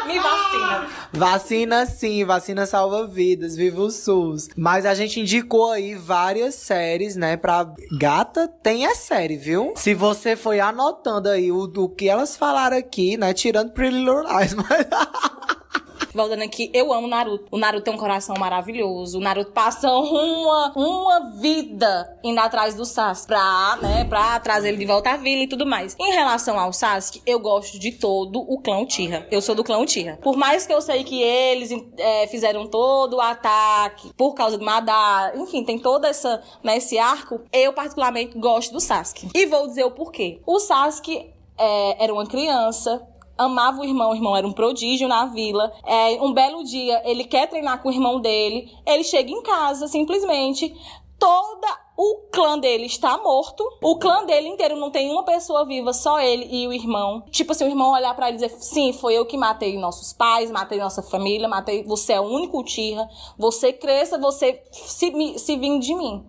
Me vacina! Vacina sim, vacina salva vidas, viva o SUS. Mas a gente indicou aí várias séries, né, pra gata tem é série, viu? Se você foi anotando aí o do que elas falaram aqui, né, tirando Pretty Little Lies, mas... Voltando aqui, eu amo Naruto. O Naruto tem um coração maravilhoso. O Naruto passa uma, uma vida indo atrás do Sasuke pra, né, pra trazer ele de volta à vila e tudo mais. Em relação ao Sasuke, eu gosto de todo o clã Uchiha. Eu sou do clã Uchiha. Por mais que eu sei que eles é, fizeram todo o ataque por causa do Madara, enfim, tem todo essa, né, esse arco, eu particularmente gosto do Sasuke. E vou dizer o porquê. O Sasuke é, era uma criança, amava o irmão, o irmão era um prodígio na vila. É, um belo dia, ele quer treinar com o irmão dele, ele chega em casa, simplesmente, toda o clã dele está morto. O clã dele inteiro não tem uma pessoa viva, só ele e o irmão. Tipo assim, o irmão olhar pra ele e dizer: Sim, foi eu que matei nossos pais, matei nossa família, matei. Você é o único Tira. Você cresça, você se, se de mim.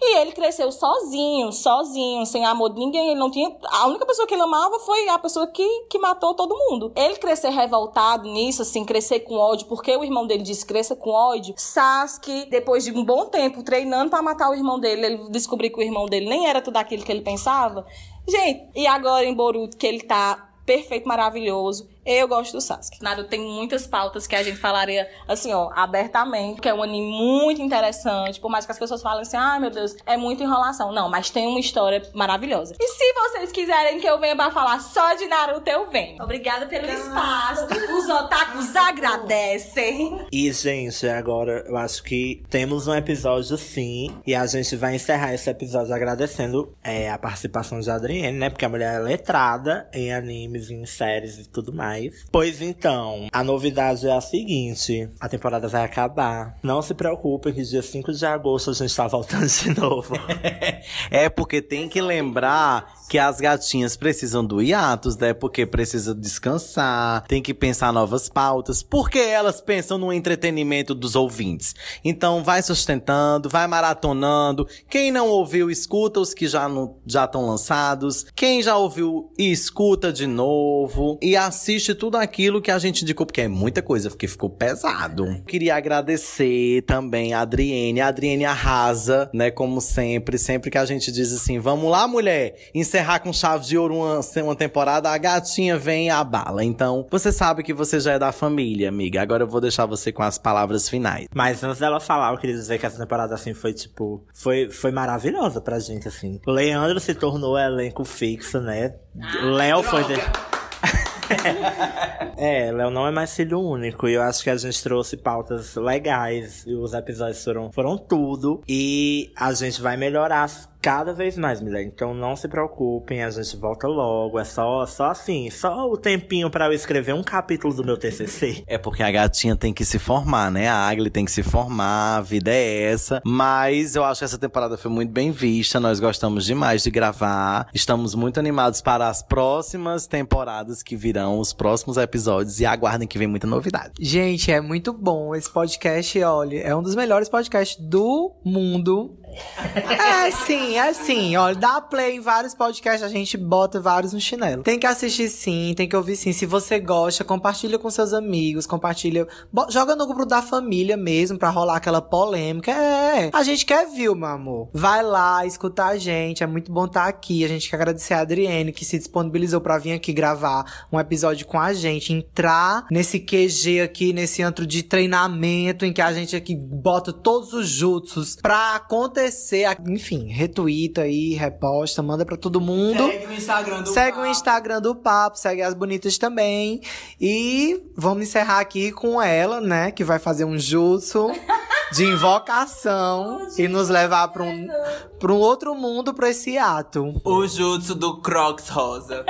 E ele cresceu sozinho, sozinho, sem amor de ninguém. Ele não tinha. A única pessoa que ele amava foi a pessoa que, que matou todo mundo. Ele crescer revoltado nisso, assim, crescer com ódio, porque o irmão dele disse cresça com ódio. Sasuke, depois de um bom tempo treinando pra matar o irmão dele, ele descobriu que o irmão dele nem era tudo aquilo que ele pensava. Gente, e agora em Boruto, que ele tá perfeito, maravilhoso. Eu gosto do Sasuke. Naruto tem muitas pautas que a gente falaria, assim, ó, abertamente, que é um anime muito interessante, por mais que as pessoas falem assim, ai meu Deus, é muita enrolação. Não, mas tem uma história maravilhosa. E se vocês quiserem que eu venha pra falar só de Naruto, eu venho. Obrigada pelo espaço. Os otakus agradecem. E, gente, agora eu acho que temos um episódio sim. E a gente vai encerrar esse episódio agradecendo é, a participação de Adrienne, né? Porque a mulher é letrada em animes, em séries e tudo mais. Pois então, a novidade é a seguinte: a temporada vai acabar. Não se preocupem que dia 5 de agosto a gente tá voltando de novo. É porque tem que lembrar que as gatinhas precisam do hiatus, né? Porque precisa descansar, tem que pensar novas pautas, porque elas pensam no entretenimento dos ouvintes. Então vai sustentando, vai maratonando. Quem não ouviu, escuta os que já já estão lançados. Quem já ouviu, escuta de novo e assiste tudo aquilo que a gente indicou, porque é muita coisa, porque ficou pesado. Queria agradecer também a Adriene. A Adriene arrasa, né? Como sempre, sempre que a gente diz assim, vamos lá, mulher, encerrar com chave de ouro uma, uma temporada, a gatinha vem e abala. Então, você sabe que você já é da família, amiga. Agora eu vou deixar você com as palavras finais. Mas antes dela falar, eu queria dizer que essa temporada, assim, foi, tipo... Foi, foi maravilhosa pra gente, assim. O Leandro se tornou elenco fixo, né? Léo foi... De... é, Léo não é mais filho único. E eu acho que a gente trouxe pautas legais. E os episódios foram, foram tudo. E a gente vai melhorar cada vez mais, mulher. Então não se preocupem, a gente volta logo. É só, só assim, só o tempinho pra eu escrever um capítulo do meu TCC. É porque a gatinha tem que se formar, né? A Agli tem que se formar, a vida é essa. Mas eu acho que essa temporada foi muito bem vista. Nós gostamos demais de gravar. Estamos muito animados para as próximas temporadas que virão, os próximos episódios. E aguardem que vem muita novidade. Gente, é muito bom esse podcast, olha, é um dos melhores podcasts do mundo. É sim, é sim. Olha, dá play em vários podcasts, a gente bota vários no chinelo. Tem que assistir sim, tem que ouvir sim. Se você gosta, compartilha com seus amigos, compartilha. Joga no grupo da família mesmo, pra rolar aquela polêmica. É, a gente quer view, meu amor. Vai lá, escutar a gente, é muito bom estar aqui. A gente quer agradecer a Adriene, que se disponibilizou pra vir aqui gravar um episódio com a gente, entrar nesse QG aqui, nesse antro de treinamento, em que a gente aqui bota todos os jutsus pra acontecer enfim, retuita aí, reposta, manda pra todo mundo. Segue o Instagram do Segue o Papo. Instagram do Papo, segue as bonitas também. E vamos encerrar aqui com ela, né? Que vai fazer um jutsu de invocação e nos levar pra um, pra um outro mundo pra esse ato. O jutsu do Crocs Rosa.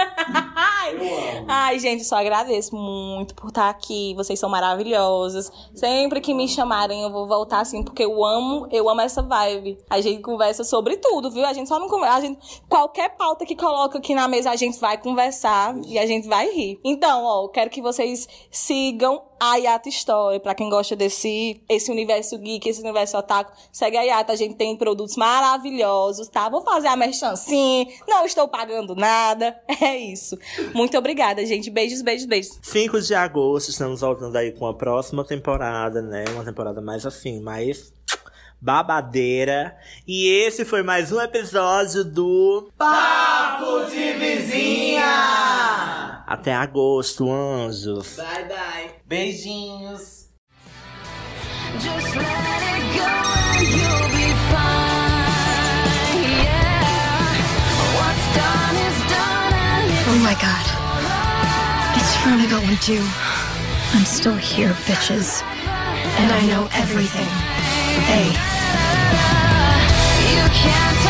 Ai, gente, só agradeço muito por estar aqui. Vocês são maravilhosas. Sempre que me chamarem, eu vou voltar assim, porque eu amo, eu amo essa vibe. A gente conversa sobre tudo, viu? A gente só não conversa. A gente, qualquer pauta que coloca aqui na mesa, a gente vai conversar e a gente vai rir. Então, ó, eu quero que vocês sigam a Yata Story. Pra quem gosta desse esse universo geek, esse universo otaku, segue a Yata. A gente tem produtos maravilhosos, tá? Vou fazer a merchan sim. Não estou pagando nada. É isso. Muito obrigada, gente. Beijos, beijos, beijos. 5 de agosto, estamos voltando aí com a próxima temporada, né? Uma temporada mais assim, mais babadeira. E esse foi mais um episódio do Papo de vizinha! Até agosto, anjos. Bye, bye. Beijinhos. Just let it go and you'll be fine. Yeah. What's done is done and it's Oh my god. It's finally going too. I'm still here, bitches. And I know everything. Hey. You can't